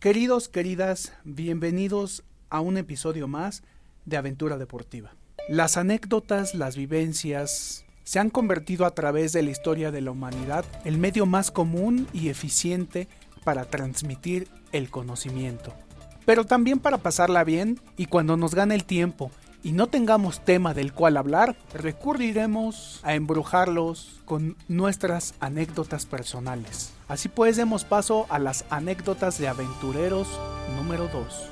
Queridos, queridas, bienvenidos a un episodio más de Aventura Deportiva. Las anécdotas, las vivencias, se han convertido a través de la historia de la humanidad el medio más común y eficiente para transmitir el conocimiento. Pero también para pasarla bien y cuando nos gane el tiempo y no tengamos tema del cual hablar, recurriremos a embrujarlos con nuestras anécdotas personales. Así pues, demos paso a las anécdotas de aventureros número 2.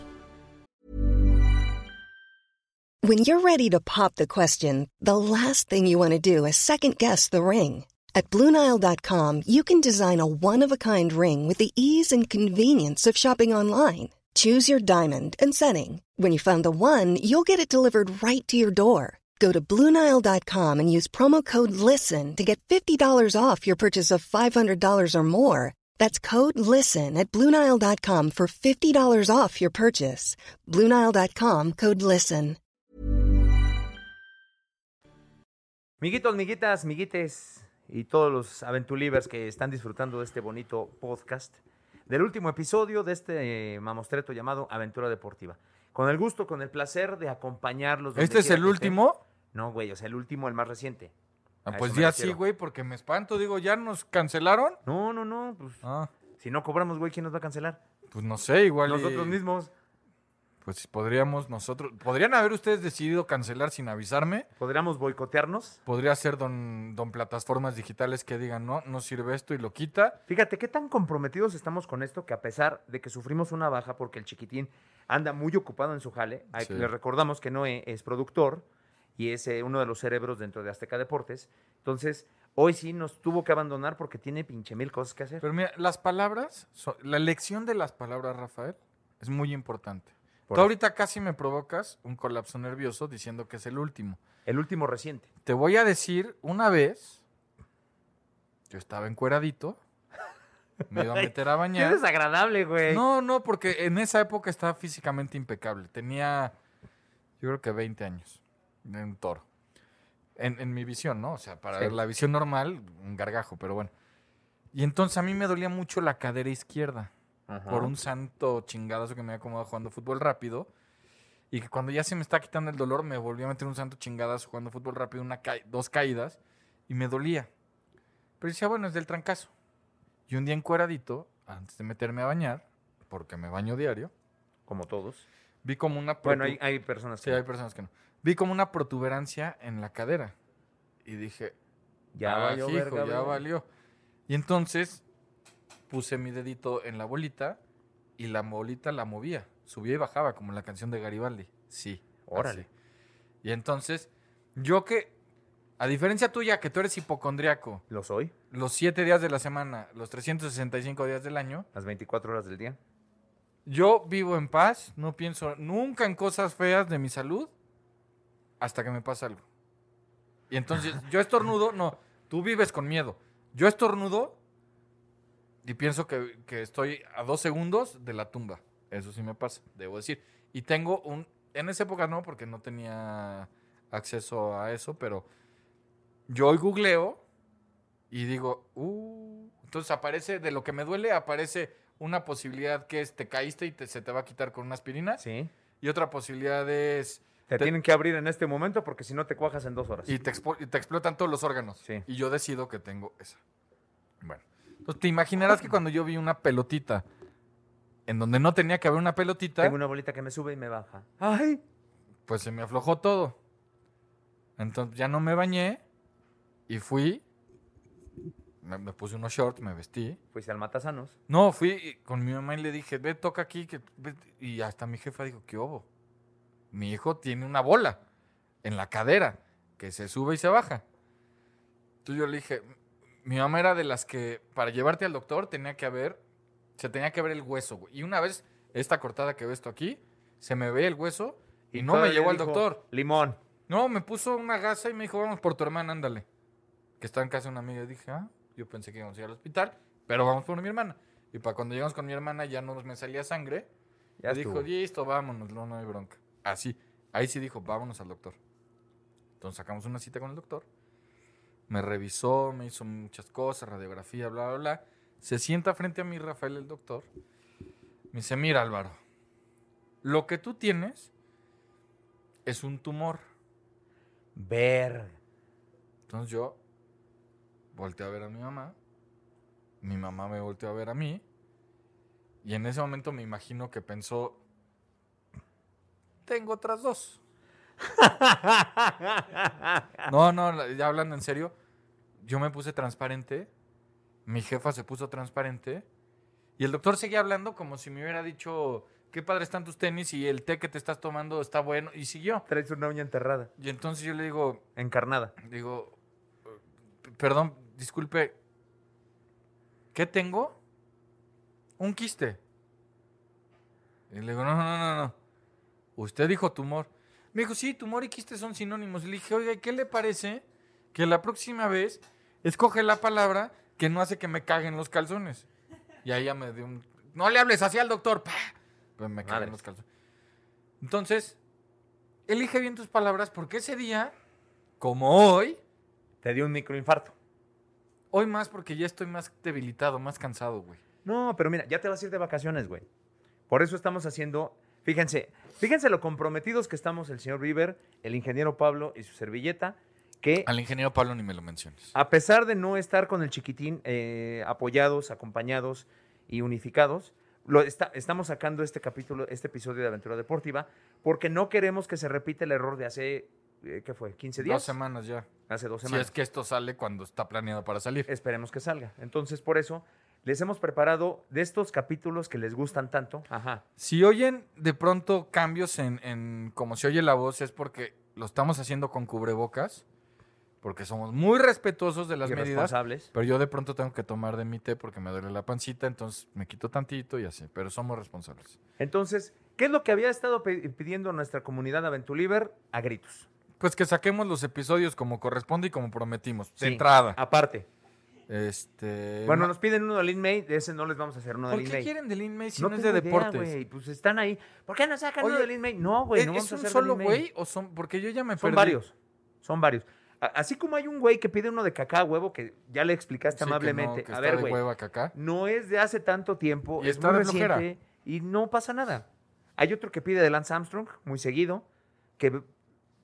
When you're ready to pop the question, the last thing you want to do is second guess the ring. At Bluenile.com, you can design a one of a kind ring with the ease and convenience of shopping online. Choose your diamond and setting. When you find the one, you'll get it delivered right to your door. Go to Bluenile.com and use promo code LISTEN to get $50 off your purchase of $500 or more. That's code LISTEN at Bluenile.com for $50 off your purchase. Bluenile.com code LISTEN. Miguitos, miguitas, miguites y todos los aventulivers que están disfrutando de este bonito podcast, del último episodio de este eh, mamostreto llamado Aventura Deportiva. Con el gusto, con el placer de acompañarlos. ¿Este es el último? No, güey, o sea, el último, el más reciente. Ah, pues ya sí, güey, porque me espanto. Digo, ¿ya nos cancelaron? No, no, no, pues Ah, si no cobramos, güey, ¿quién nos va a cancelar? pues no sé, igual. y- Nosotros mismos. Pues podríamos nosotros. ¿Podrían haber ustedes decidido cancelar sin avisarme? ¿Podríamos boicotearnos? Podría ser don, don plataformas digitales que digan, no, no sirve esto y lo quita. Fíjate qué tan comprometidos estamos con esto que a pesar de que sufrimos una baja porque el chiquitín anda muy ocupado en su jale, Sí. le recordamos que Noé es productor y es eh, uno de los cerebros dentro de Azteca Deportes. Entonces, hoy sí nos tuvo que abandonar porque tiene pinche mil cosas que hacer. Pero mira, las palabras, la elección de las palabras, Rafael, es muy importante. Por Tú ahorita casi me provocas un colapso nervioso diciendo que es el último. El último reciente. Te voy a decir, una vez, yo estaba encueradito, me iba a meter a Qué bañar. desagradable, güey. No, no, porque en esa época estaba físicamente impecable. Tenía, yo creo que 20 años, de un toro. En, en mi visión, ¿no? O sea, para Sí. la visión normal, un gargajo, pero bueno. Y entonces a mí me dolía mucho la cadera izquierda Ajá. por un santo chingadazo que me había acomodado jugando fútbol rápido. Y que cuando ya se me está quitando el dolor, me volví a meter un santo chingadazo jugando fútbol rápido, una ca- dos caídas, y me dolía. Pero decía, bueno, es del trancazo. Y un día encueradito, antes de meterme a bañar, porque me baño diario, Como todos. vi como una... Bueno, hay, hay personas Sí, que hay personas que no. Vi como una protuberancia en la cadera. Y dije, ya "Ah, valió hijo, verga, ya güey". valió. Y entonces puse mi dedito en la bolita y la bolita la movía. Subía y bajaba, como en la canción de Garibaldi. Sí. Órale. así. Y entonces, yo que, a diferencia tuya, que tú eres hipocondriaco, Lo soy. los siete días de la semana, los 365 días del año, Las 24 horas del día. yo vivo en paz, no pienso nunca en cosas feas de mi salud hasta que me pasa algo. Y entonces yo estornudo, no, tú vives con miedo. Yo estornudo y pienso que, que estoy a dos segundos de la tumba. Eso sí me pasa, debo decir. Y tengo un, en esa época no, porque no tenía acceso a eso, pero yo hoy googleo y digo, uh, entonces aparece, de lo que me duele, aparece una posibilidad que es te caíste y te- se te va a quitar con una aspirina. Sí. Y otra posibilidad es Te, Te- tienen que abrir en este momento porque si no te cuajas en dos horas. y te, y te explotan todos los órganos. Sí. Y yo decido que tengo esa. Bueno, entonces te imaginarás que cuando yo vi una pelotita en donde no tenía que haber una pelotita, Tengo una bolita que me sube y me baja. ¡Ay! pues se me aflojó todo. Entonces ya no me bañé y fui, me, me puse unos shorts, me vestí. Fuiste al Matasanos. No, fui con mi mamá y le dije, ve, toca aquí. Que, ve". Y hasta mi jefa dijo, ¿qué hubo? Mi hijo tiene una bola en la cadera que se sube y se baja. Entonces yo le dije, mi mamá era de las que para llevarte al doctor tenía que haber Se tenía que ver el hueso, güey. Y una vez, esta cortada que ves tú aquí, se me ve el hueso y, no me llevó al dijo, doctor. Limón. No, me puso una gasa y me dijo, vamos por tu hermana, ándale. Que está en casa de una amiga. Y dije, ah, yo pensé que íbamos a ir al hospital, pero vamos por mi hermana. Y para cuando llegamos con mi hermana ya no me salía sangre. Ya y dijo, listo, vámonos, no, no hay bronca. Así. Ahí sí dijo, vámonos al doctor. Entonces sacamos una cita con el doctor. Me revisó, me hizo muchas cosas, radiografía, bla, bla, bla. Se sienta frente a mí, Rafael, el doctor. Me dice, mira, Álvaro, lo que tú tienes es un tumor. Ver. Entonces yo volteé a ver a mi mamá. Mi mamá me volteó a ver a mí. Y en ese momento me imagino que pensó, tengo otras dos. No, no, ya hablando en serio, yo me puse transparente, mi jefa se puso transparente y el doctor seguía hablando como si me hubiera dicho, qué padre están tus tenis y el té que te estás tomando está bueno y siguió. Traes una uña enterrada. Y entonces yo le digo, Encarnada. digo, "P- perdón, disculpe, ¿qué tengo? Un quiste. Y le digo, no, no, no, no. Usted dijo tumor. Me dijo, sí, tumor y quiste son sinónimos. Y le dije, oiga, ¿y ¿qué le parece que la próxima vez escoge la palabra que no hace que me caguen los calzones? Y ahí ya me dio un... No le hables así al doctor. ¡Pah! Pues me caguen los calzones. Entonces, elige bien tus palabras porque ese día, como hoy, Te dio un microinfarto. hoy más porque ya estoy más debilitado, más cansado, güey. No, pero mira, ya te vas a ir de vacaciones, güey. Por eso estamos haciendo. Fíjense, fíjense lo comprometidos que estamos el señor River, el ingeniero Pablo y su servilleta, que Al ingeniero Pablo ni me lo menciones. a pesar de no estar con el chiquitín eh, apoyados, acompañados y unificados, lo está- estamos sacando este capítulo, este episodio de Aventura Deportiva, porque no queremos que se repita el error de hace, eh, ¿qué fue? ¿15 días? Dos semanas ya. Hace dos Si semanas. es que esto sale cuando está planeado para salir. Esperemos que salga. Entonces, por eso, les hemos preparado de estos capítulos que les gustan tanto. Ajá. Si oyen de pronto cambios en, en cómo se oye la voz es porque lo estamos haciendo con cubrebocas, porque somos muy respetuosos de las medidas. Irresponsables. Pero yo de pronto tengo que tomar de mi té porque me duele la pancita, entonces me quito tantito y así. Pero somos responsables. Entonces, ¿qué es lo que había estado pidiendo nuestra comunidad Aventuliver a gritos? Pues que saquemos los episodios como corresponde y como prometimos. De Sí, entrada. Aparte. Este. Bueno, no- nos piden uno de Lin May, de ese no les vamos a hacer uno de ¿Por Lin qué May. quieren de Lin May si no no, es de tengo idea, deportes? güey, Pues están ahí. ¿Por qué no sacan uno Oye, de Lin May? No, güey, ¿Es, no vamos es a un hacer de solo Lin May. güey o son.? Porque yo ya me Son perdí. varios. Son varios. A- Así como hay un güey que pide uno de cacá huevo, que ya le explicaste Sí, que no, amablemente. que a está ver, de güey. hueva. No es de hace tanto tiempo, Y es está muy de flojera. reciente y no pasa nada. Hay otro que pide de Lance Armstrong, muy seguido, que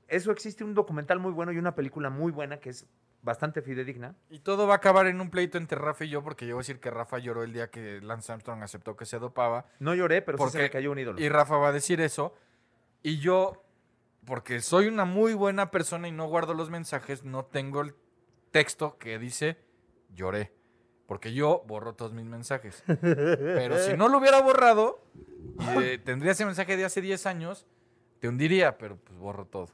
eso existe un documental muy bueno y una película muy buena que es bastante fidedigna. Y todo va a acabar en un pleito entre Rafa y yo, porque yo voy a decir que Rafa lloró el día que Lance Armstrong aceptó que se dopaba. No lloré, pero sí se Porque- me cayó un ídolo. Y Rafa va a decir eso. Y yo, porque soy una muy buena persona y no guardo los mensajes, no tengo el texto que dice lloré. Porque yo borro todos mis mensajes. Pero si no lo hubiera borrado, de- tendría ese mensaje de hace 10 años, te hundiría, pero pues borro todo.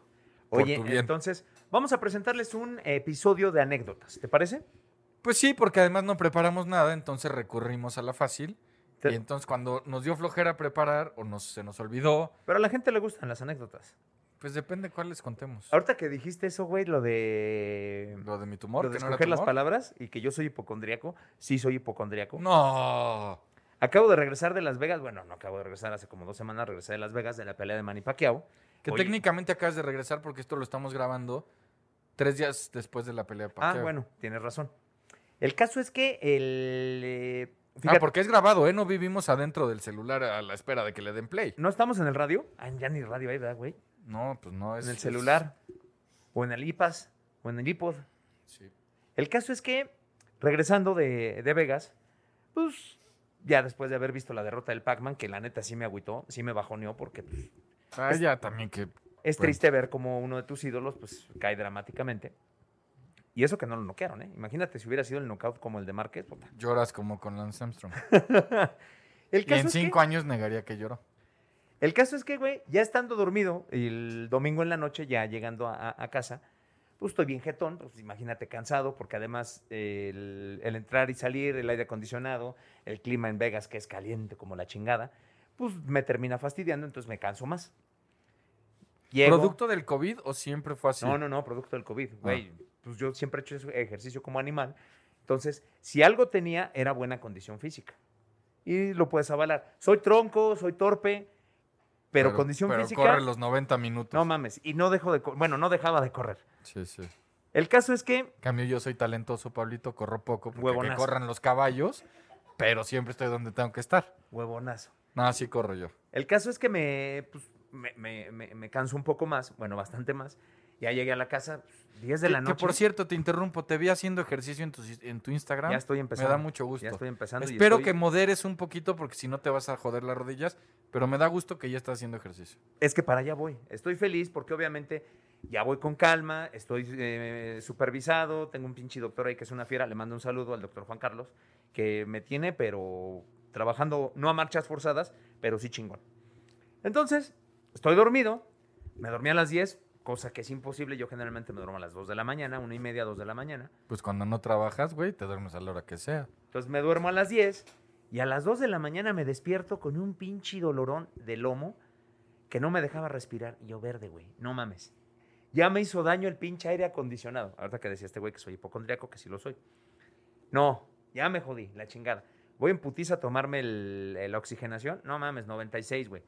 Oye, entonces vamos a presentarles un episodio de anécdotas, ¿te parece? Pues sí, porque además no preparamos nada, entonces recurrimos a la fácil. Te- Y entonces cuando nos dio flojera preparar o nos, se nos olvidó, Pero a la gente le gustan las anécdotas. pues depende cuál les contemos. Ahorita que dijiste eso, güey, lo de... Lo de mi tumor, lo de que no escoger las palabras y que yo soy hipocondriaco. Sí, soy hipocondriaco. No. Acabo de regresar de Las Vegas. Bueno, no acabo de regresar. Hace como dos semanas regresé de Las Vegas de la pelea de Manny Pacquiao. Que Oye. técnicamente acabas de regresar porque esto lo estamos grabando tres días después de la pelea de Ah, Pacquiao. bueno, tienes razón. El caso es que el... eh, Ah, porque es grabado, ¿eh? No vivimos adentro del celular a la espera de que le den play. ¿No estamos en el radio? Ah, ya ni radio hay, ¿verdad, güey? No, pues no es. En el es- celular. O en el iPad. O en el iPod. sí. El caso es que, regresando de, de Vegas, pues ya después de haber visto la derrota del Pac-Man, que la neta sí me agüitó, sí me bajoneó, porque pues, Ah, ya también que. Es triste ver como uno de tus ídolos pues cae dramáticamente. Y eso que no lo noquearon, ¿eh? Imagínate si hubiera sido el knockout como el de Márquez. Lloras como con Lance Armstrong. El y caso, en es que, cinco años negaría que lloró. el caso es que, güey, ya estando dormido, el domingo en la noche, ya llegando a, a- a casa, pues estoy bien jetón, pues imagínate cansado, porque además eh, el, el entrar y salir, el aire acondicionado, el clima en Vegas que es caliente como la chingada, pues me termina fastidiando, entonces me canso más. Llego- ¿Producto del COVID o siempre fue así? No, no, no, producto del COVID, güey. Pues yo siempre he hecho ese ejercicio como animal. Entonces, si algo tenía, era buena condición física. Y lo puedes avalar. Soy tronco, soy torpe, pero, condición pero física. corre los 90 minutos. No mames. Y no dejo de. Bueno, no dejaba de correr. Sí, sí. El caso es que. Cambio, yo soy talentoso, Pablito, corro poco porque que Huevonazo. corran los caballos, pero siempre estoy donde tengo que estar. Huevonazo. No, así corro yo. El caso es que me, pues, me, me- me- me canso un poco más, bueno, bastante más. Ya llegué a la casa, pues, 10 de Que- la que, noche. por cierto, te interrumpo, te vi haciendo ejercicio en tu, en tu Instagram. ya estoy empezando. Me da mucho gusto. Ya estoy empezando. Espero estoy- que moderes un poquito porque si no te vas a joder las rodillas, pero me da gusto que ya estás haciendo ejercicio. Es que para allá voy. Estoy feliz porque obviamente ya voy con calma, estoy eh, supervisado, tengo un pinche doctor ahí que es una fiera, le mando un saludo al doctor Juan Carlos, que me tiene, pero trabajando, no a marchas forzadas, pero sí chingón. Entonces, estoy dormido, me dormí a las 10, cosa que es imposible, yo generalmente me duermo a las 2 de la mañana, una y media, 2 de la mañana. Pues cuando no trabajas, güey, te duermes a la hora que sea. Entonces me duermo a las 10 y a las 2 de la mañana me despierto con un pinche dolorón de lomo que no me dejaba respirar. Y yo verde, güey, no mames. Ya me hizo daño el pinche aire acondicionado. Ahorita que decía este güey que soy hipocondriaco, que sí lo soy. No, ya me jodí, la chingada. Voy en putiza a tomarme la oxigenación. No mames, 96, güey.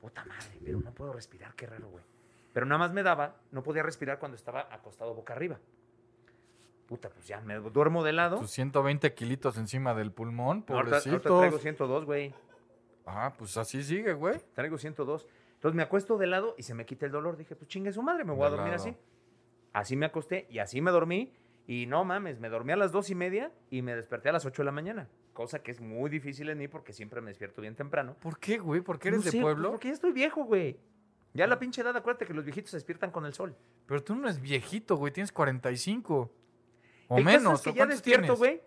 Puta madre, pero no puedo respirar, qué raro, güey. Pero nada más me daba, no podía respirar cuando estaba acostado boca arriba. Puta, pues ya me duermo de lado. Tus 120 kilitos encima del pulmón, No, ahorita, ahorita pobrecitos. traigo 102, güey. Ah, pues así sigue, güey. Traigo 102. Entonces me acuesto de lado y se me quita el dolor. Dije, pues chingue su madre, me voy a dormir lado. así. Así me acosté y así me dormí. Y no mames, me dormí a las dos y media y me desperté a las 8 de la mañana. Cosa que es muy difícil en mí porque siempre me despierto bien temprano. ¿Por qué, güey? ¿Por qué eres No de sé, pues, pueblo? Porque ya estoy viejo, güey. Ya la pinche edad, acuérdate que los viejitos se despiertan con el sol. Pero tú no eres viejito, güey. Tienes 45. O El menos. es que ¿o ya despierto, güey.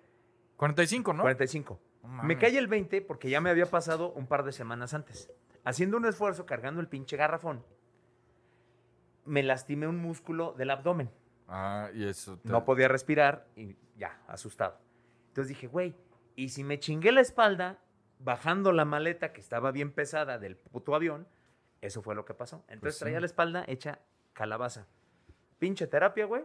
45, ¿no? 45. No Me cae el 20 porque ya me había pasado un par de semanas antes. Haciendo un esfuerzo, cargando el pinche garrafón, me lastimé un músculo del abdomen. Ah, y eso. te- No podía respirar y ya, asustado. Entonces dije, güey, ¿y si me chingué la espalda bajando la maleta que estaba bien pesada del puto avión? Eso fue lo que pasó. Entonces Pues sí. traía la espalda hecha calabaza. Pinche terapia, güey.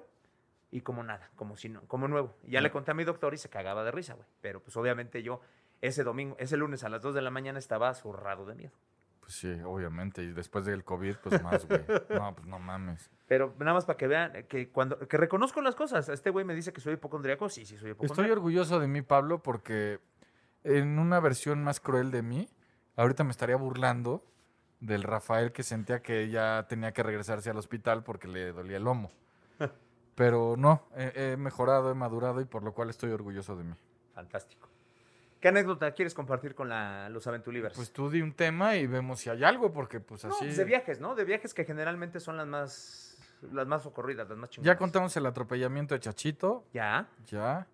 Y como nada, como si no, como nuevo. Y ya le conté a mi doctor y se cagaba de risa, güey. Pero pues obviamente yo ese domingo, ese lunes a las 2 de la mañana estaba zurrado de miedo. Pues sí, obviamente. Y después del COVID, pues más, güey. No, pues no mames. Pero nada más para que vean que cuando que reconozco las cosas. Este güey me dice que soy hipocondriaco. Sí, sí, soy hipocondriaco. Estoy orgulloso de mí, Pablo, porque en una versión más cruel de mí, ahorita me estaría burlando del Rafael que sentía que ya tenía que regresarse al hospital porque le dolía el lomo. Pero no, he, he mejorado, he madurado y por lo cual estoy orgulloso de mí. Fantástico. ¿Qué anécdota quieres compartir con la- los Aventulivers? Pues tú di un tema y vemos si hay algo, porque pues No, así... pues de viajes, ¿no? De viajes que generalmente son las más, las más ocurridas, las más chingonas. Ya contamos el atropellamiento de Chachito, Ya. ya.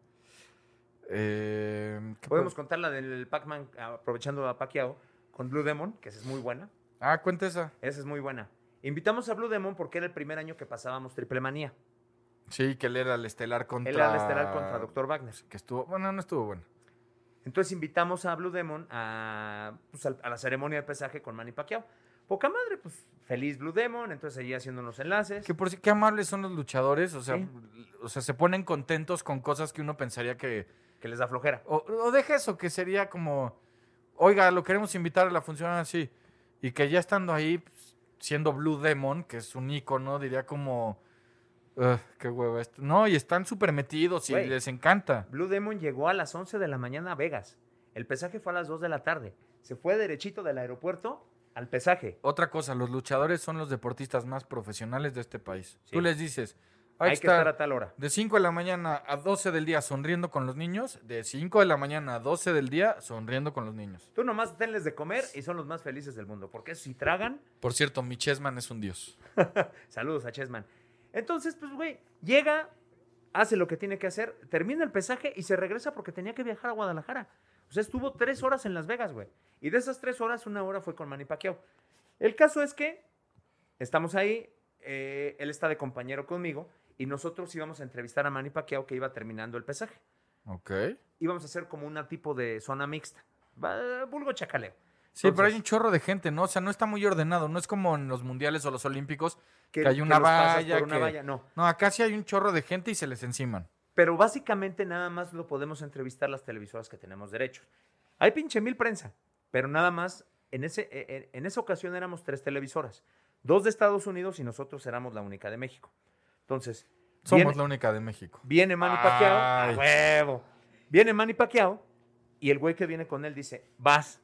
Eh, ¿qué Podemos pod- contar la del Pac-Man, aprovechando a Pacquiao, con Blue Demon, que esa es muy buena. Ah, cuenta esa. Esa es muy buena. Invitamos a Blue Demon porque era el primer año que pasábamos Triple Manía. Sí, que él era el estelar contra... Él era el estelar contra Dr. Wagner. Que estuvo... Bueno, no estuvo bueno. Entonces invitamos a Blue Demon a, pues, a la ceremonia de pesaje con Manny Pacquiao. Poca madre, pues feliz Blue Demon, entonces allí haciendo unos enlaces. Que por si, qué amables son los luchadores, o sea, Sí. o sea, se ponen contentos con cosas que uno pensaría que... que les da flojera. O, o deja eso, que sería como, oiga, lo queremos invitar a la función así. Y que ya estando ahí, pues, siendo Blue Demon, que es un ícono, diría como, "Ugh, qué huevo esto. No, y están súper metidos y Güey. les encanta. Blue Demon llegó a las 11 de la mañana a Vegas. El pesaje fue a las 2 de la tarde. Se fue derechito del aeropuerto al pesaje. Otra cosa, los luchadores son los deportistas más profesionales de este país. Sí. Tú les dices, hay, Hay que estar a tal hora. de 5 de la mañana a 12 del día sonriendo con los niños, de 5 de la mañana a 12 del día sonriendo con los niños. Tú nomás tenles de comer y son los más felices del mundo. Porque si tragan, Por cierto, mi Chessman es un dios. saludos a Chessman. Entonces, pues, güey, llega, hace lo que tiene que hacer, termina el pesaje y se regresa porque tenía que viajar a Guadalajara. O sea, estuvo tres horas en Las Vegas, güey. Y de esas tres horas, una hora fue con Manny Pacquiao. El caso es que estamos ahí, eh, él está de compañero conmigo y nosotros íbamos a entrevistar a Manny Pacquiao que iba terminando el pesaje. Ok. Íbamos a hacer como un tipo de zona mixta. Vulgo chacaleo. Sí, pero hay un chorro de gente, ¿no? O sea, no está muy ordenado. No es como en los mundiales o los olímpicos que, hay que una pasas valla. por una que- valla, no. No, acá sí hay un chorro de gente y se les enciman. Pero básicamente nada más lo podemos entrevistar las televisoras que tenemos derechos. Hay pinche mil prensa, pero nada más, en, ese, e- e- en esa ocasión éramos tres televisoras. Dos de Estados Unidos y nosotros éramos la única de México. Entonces, Somos viene, la única de México. viene Manny Pacquiao, a huevo. Viene Manny Pacquiao y el güey que viene con él dice, vas.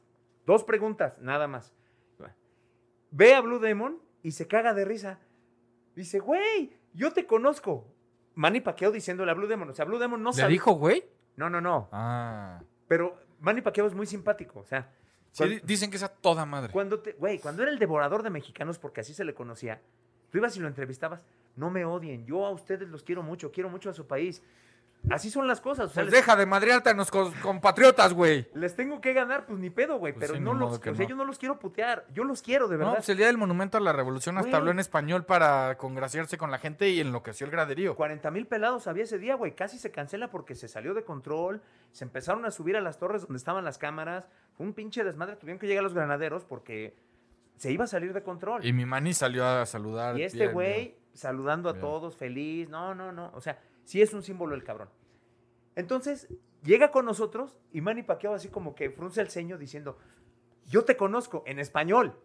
Dos preguntas, nada más. Ve a Blue Demon y se caga de risa. Dice, güey, yo te conozco. Manny Pacquiao diciéndole a Blue Demon. O sea, Blue Demon no ¿Le sabe. dijo, güey? No, no, no. Ah. Pero Manny Pacquiao es muy simpático. O sea, Sí, dicen que es a toda madre. cuando, te, güey, cuando era el devorador de mexicanos, porque así se le conocía, tú ibas y lo entrevistabas. No me odien. Yo a ustedes los quiero mucho. Quiero mucho a su país. Así son las cosas. O sea, Pues les, deja de madrearte a los co- compatriotas, güey. les tengo que ganar, pues ni pedo, güey. Pues pero sí, no los, o sea, no. yo no los quiero putear. Yo los quiero, de No, verdad. pues el día del monumento a la revolución hasta habló en español para congraciarse con la gente y enloqueció el graderío. 40 mil pelados había ese día, güey. Casi se cancela porque se salió de control. Se empezaron a subir a las torres donde estaban las cámaras. Fue un pinche desmadre. Tuvieron que llegar los granaderos porque se iba a salir de control. Y mi mani salió a saludar. Y este güey saludando a Bien. todos, feliz. No, no, no. O sea, sí es un símbolo el cabrón. Entonces, llega con nosotros y Manny Pacquiao así como que frunce el ceño diciendo, yo te conozco en español.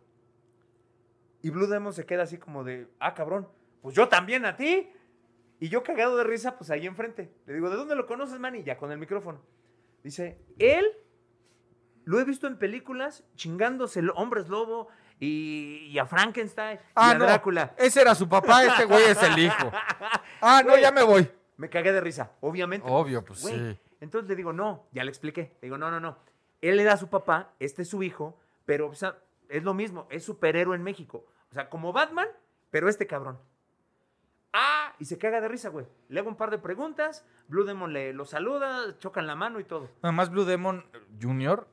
Y Blue Demon se queda así como de, ah, cabrón, pues yo también a ti. Y yo cagado de risa, pues ahí enfrente. Le digo, ¿de dónde lo conoces, Manny? Ya con el micrófono. Dice, él lo he visto en películas chingándose el hombres lobo y, y a Frankenstein y Ah, a no. Drácula. Ese era su papá, este güey es el hijo. Ah, no, ya me voy. Me cagué de risa, obviamente. Obvio, pues Güey, sí. Entonces le digo, no, ya le expliqué. Le digo, no, no, no. Él era su papá, este es su hijo, pero o sea, es lo mismo, es superhéroe en México. O sea, como Batman, pero este cabrón. Ah, y se caga de risa, güey. Le hago un par de preguntas, Blue Demon le lo saluda, chocan la mano y todo. Nada más Blue Demon Jr.,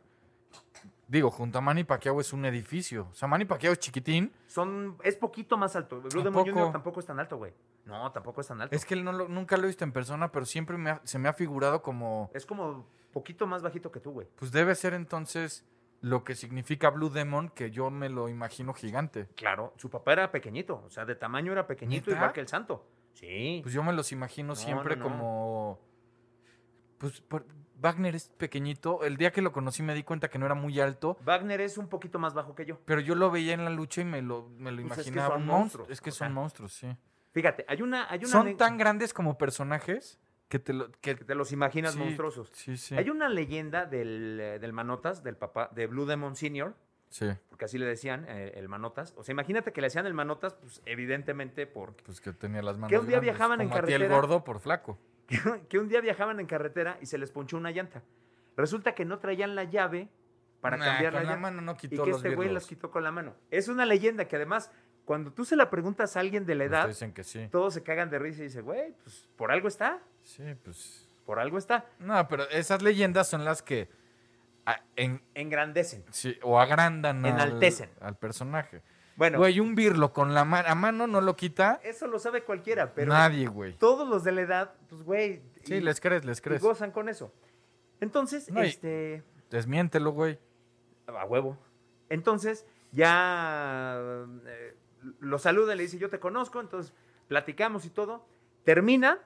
digo, junto a Manny Pacquiao es un edificio. O sea, Manny Pacquiao es chiquitín. Son, es poquito más alto. Blue ¿A Demon? Jr. tampoco es tan alto, güey. No, tampoco es tan alto. Es que él no lo- nunca lo he visto en persona, pero siempre me ha- se me ha figurado como... Es como poquito más bajito que tú, güey. Pues debe ser entonces lo que significa Blue Demon, que yo me lo imagino gigante. Claro, su papá era pequeñito, o sea, de tamaño era pequeñito, ¿Neta? igual que el santo. Sí. Pues yo me los imagino No, siempre no, no. como... Pues por- Wagner es pequeñito. El día que lo conocí me di cuenta que no era muy alto. Wagner es un poquito más bajo que yo. Pero yo lo veía en la lucha y me lo, me lo Pues es que imaginaba son un monstruo. monstruos, Es que son sea. monstruos, sí. Fíjate, hay una. Hay una Son tan grandes como personajes que te lo... Que, que te los imaginas sí, monstruosos. Sí, sí. Hay una leyenda del, eh, del Manotas, del papá, de Blue Demon Senior, Sí, porque así le decían, eh, el Manotas. O sea, imagínate que le decían el Manotas, pues evidentemente por pues que tenía las manos Que un día grandes, viajaban en como a ti el carretera. gordo por flaco. que un día viajaban en carretera y se les ponchó una llanta. Resulta que no traían la llave para Nah, cambiar la con la llanta. mano no y que los este güey las quitó con la mano. Es una leyenda que además, cuando tú se la preguntas a alguien de la Pues edad, dicen que sí. todos se cagan de risa y dicen, güey, pues por algo está, Sí, pues... por algo está. No, pero esas leyendas son las que a- en, Engrandecen. sí, o agrandan al, Enaltecen. al personaje. Bueno, Güey, un birlo con la mano a mano no lo quita eso lo sabe cualquiera, pero nadie, güey. todos los de la edad, pues güey, Sí, y- les crees, les y crees. gozan con eso. Entonces, No, y- este, Desmiéntelo, güey. a huevo. Entonces, ya eh, lo saluda, le dice, yo te conozco, entonces platicamos y todo. Termina,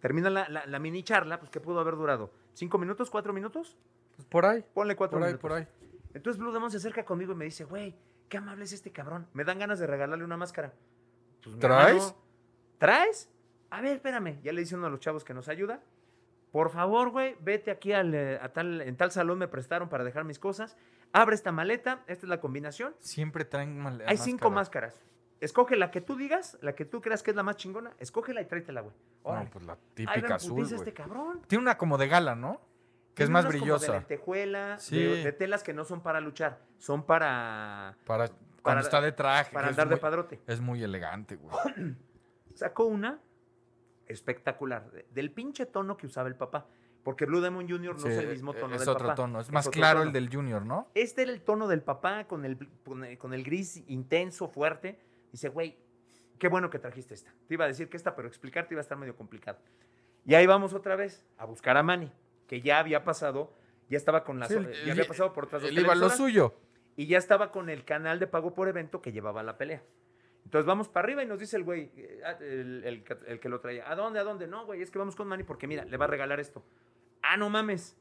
termina la, la- la mini charla, pues que pudo haber durado? ¿Cinco minutos? ¿Cuatro minutos? Pues por ahí, Ponle cuatro por ahí, minutos. por ahí. Entonces Blue Demon se acerca conmigo y me dice, güey, qué amable es este cabrón. Me dan ganas de regalarle una máscara. Pues, ¿Traes? hermano, ¿Traes? A ver, espérame. Ya le dice uno de los chavos que nos ayuda. Por favor, güey, vete aquí al, eh, a tal, en tal salón me prestaron para dejar mis cosas. Abre esta maleta, esta es la combinación. Siempre traen mal- Hay cinco máscara. máscaras. Escoge la que tú digas, la que tú creas que es la más chingona, escógela y tráetela, güey. No, pues la típica en azul, güey. este cabrón. Tiene una como de gala, ¿no? Que es más unas como brillosa. de lentejuela, Sí. de, de telas que no son para luchar, son para, Para cuando Para- está de traje. para es andar de muy- padrote. Es muy elegante, güey. Sacó una espectacular, de- del pinche tono que usaba el papá. Porque Blue Demon Jr. no Sí, es el mismo tono es del otro papá. tono. Es más otro claro tono. el del Junior, ¿no? Este era el tono del papá con el, con el, con el gris intenso, fuerte. Dice, güey, qué bueno que trajiste esta. Te iba a decir que esta, pero explicarte iba a estar medio complicado. Y ahí vamos otra vez a buscar a Manny, que ya había pasado, ya estaba con las, Sí, ya había pasado por otras dos Él iba lo suyo. y ya estaba con el canal de pago por evento que llevaba la pelea. Entonces vamos para arriba y nos dice el güey, eh, ah, el, el que lo traía, ¿a dónde, a dónde? No, güey, es que vamos con Manny porque mira, le va a regalar esto. Ah, no mames.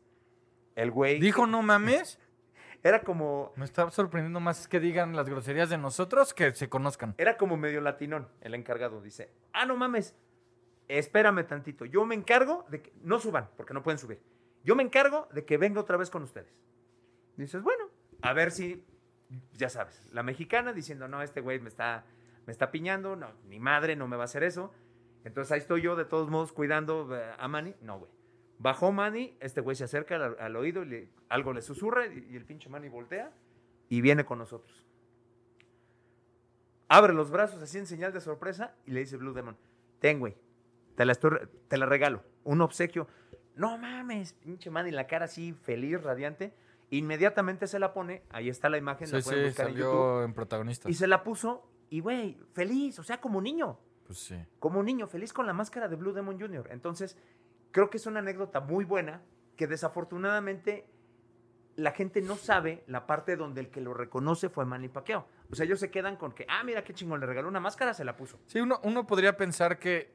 El güey Dijo, no mames. era como, Me está sorprendiendo más que digan las groserías de nosotros que se conozcan. era como medio latinón, el encargado. Dice, ah, no mames, espérame tantito. Yo me encargo de que, no suban, porque no pueden subir. Yo me encargo de que venga otra vez con ustedes. Dices, bueno, a ver si, ya sabes, la mexicana diciendo, no, este güey me está, me está piñando, no, ni madre, no me va a hacer eso. Entonces ahí estoy yo, de todos modos, cuidando eh, a Manny. No, güey. Bajó Manny, este güey se acerca al, oído y algo le susurra y, y el pinche Manny voltea y viene con nosotros. Abre los brazos así en señal de sorpresa y le dice Blue Demon, ten, güey, te la, estoy te la regalo, un obsequio. No mames, pinche Manny, la cara así feliz, radiante. Inmediatamente se la pone, ahí está la imagen, la Sí, pueden sí, buscar en YouTube. salió en protagonista. Y se la puso y, güey, feliz, o sea, como niño Pues sí. como un niño feliz con la máscara de Blue Demon Jr. Entonces, creo que es una anécdota muy buena que desafortunadamente la gente no sabe la parte donde el que lo reconoce fue Manny Pacquiao. O sea, ellos se quedan con que, ah, mira qué chingón, le regaló una máscara, se la puso. Sí, uno, uno podría pensar que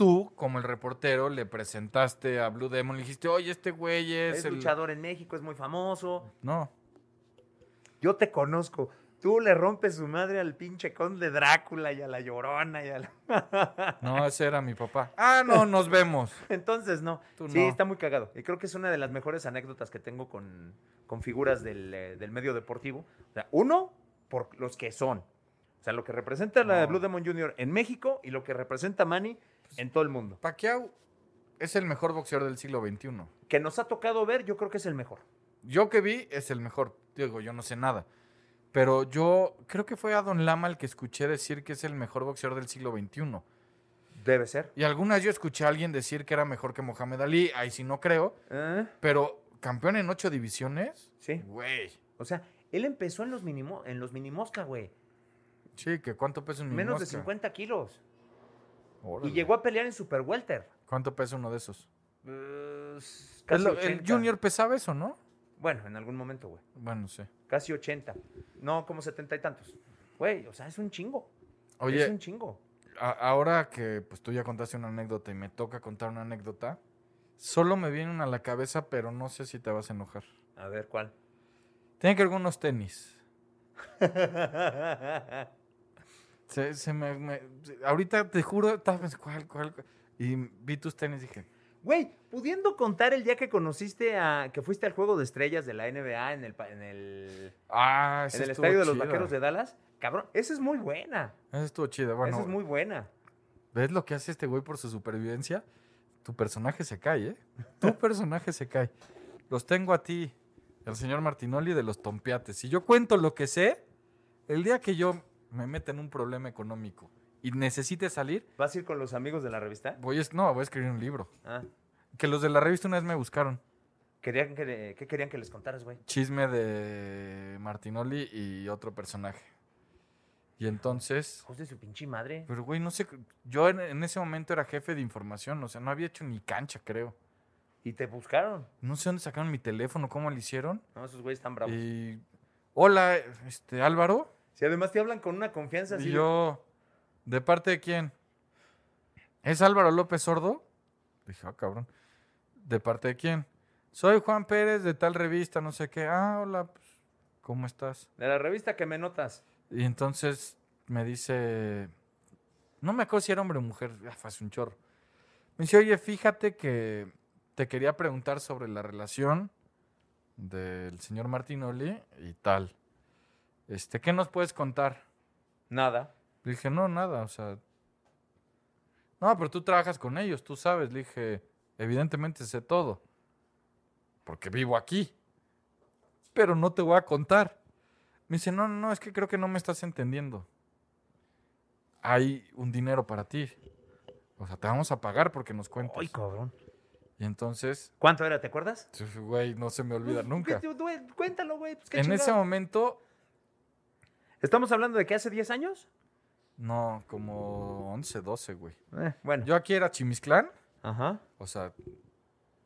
tú, como el reportero, le presentaste a Blue Demon y le dijiste, oye, este güey es, Es el... luchador en México, es muy famoso. No, Yo te conozco. Tú le rompes su madre al pinche conde Drácula y a la Llorona y a la... no, ese era mi papá. Ah, no, nos vemos. Entonces, no. Tú sí, no. está muy cagado. Y creo que es una de las mejores anécdotas que tengo con, con figuras del, eh, del medio deportivo. O sea, uno, por los que son. O sea, lo que representa la No. Blue Demon Jr. en México y lo que representa Manny en todo el mundo. Pacquiao es el mejor boxeador del siglo XXI. Que nos ha tocado ver, yo creo que es el mejor. Yo que vi es el mejor. Digo, yo no sé nada. Pero yo creo que fue a Don Lama el que escuché decir que es el mejor boxeador del siglo XXI. Debe ser. Y alguna vez yo escuché a alguien decir que era mejor que Mohamed Ali. Ahí sí no creo. ¿Eh? Pero campeón en ocho divisiones. Sí. Güey. O sea, él empezó en los mini, en los mini mosca, güey. Sí, que cuánto pesa un Menos de mosca? 50 kilos. Órale. Y llegó a pelear en Super Welter. ¿Cuánto pesa uno de esos? Pues, El, casi el 80. Junior pesaba eso, ¿no? Bueno, en algún momento, güey. Bueno, sí. Casi 80. No, como 70 y tantos. Güey, o sea, es un chingo. Oye, Es un chingo. a- ahora que pues tú ya contaste una anécdota y me toca contar una anécdota, solo me viene una a la cabeza, pero no sé si te vas a enojar. A ver, ¿cuál? Tiene que ver con unos tenis. Se, se me, me- ahorita te juro, estaba pensando, ¿cuál, cuál, cuál? Y vi tus tenis y dije, Güey, pudiendo contar el día que conociste a. que fuiste al juego de estrellas de la NBA en el, en el, ah, en el estadio de los vaqueros de Dallas. Cabrón, esa es muy buena. Esa estuvo chida. Bueno, esa es muy buena. ¿ves lo que hace este güey por su supervivencia? Tu personaje se cae, ¿eh? Tu personaje se cae. Los tengo a ti, el señor Martinoli de los tompiates. Si yo cuento lo que sé, el día que yo me meta en un problema económico y necesite salir, ¿Vas a ir con los amigos de la revista? voy a, no, voy a escribir un libro. Ah, Que los de la revista una vez me buscaron. querían que, ¿Qué querían que les contaras, güey? Chisme de Martinoli y otro personaje. Y entonces, de su pinche madre. pero güey, no sé, yo en, en ese momento era jefe de información, o sea, no había hecho ni cancha, creo. Y te buscaron. No sé dónde sacaron mi teléfono, cómo lo hicieron. No, esos güeyes están bravos. Y, hola, este, Álvaro. Si además te hablan con una confianza así. Y yo, ¿de parte de quién? ¿Es Álvaro López Sordo? Dije, ah, cabrón. ¿De parte de quién? Soy Juan Pérez de tal revista, no sé qué. Ah, hola, pues, ¿cómo estás? De la revista que me notas. Y entonces me dice, no me acuerdo si era hombre o mujer, hace un chorro. Me dice, oye, fíjate que te quería preguntar sobre la relación del señor Martinoli y tal. Este, ¿qué nos puedes contar? Nada. Le dije, no, nada, o sea. No, pero tú trabajas con ellos, tú sabes. Le dije, evidentemente sé todo. Porque vivo aquí. Pero no te voy a contar. Me dice, no, no, es que creo que no me estás entendiendo. Hay un dinero para ti. O sea, te vamos a pagar porque nos cuentas. Ay, cabrón. Y entonces, ¿Cuánto era? ¿Te acuerdas? güey, no se me olvida nunca. ¿Qué- güey, Cuéntalo, güey. pues, En ese momento, ¿Estamos hablando de que hace 10 años? No, como 11, 12, güey. Eh, bueno. Yo aquí era Chimisclán, Ajá. o sea,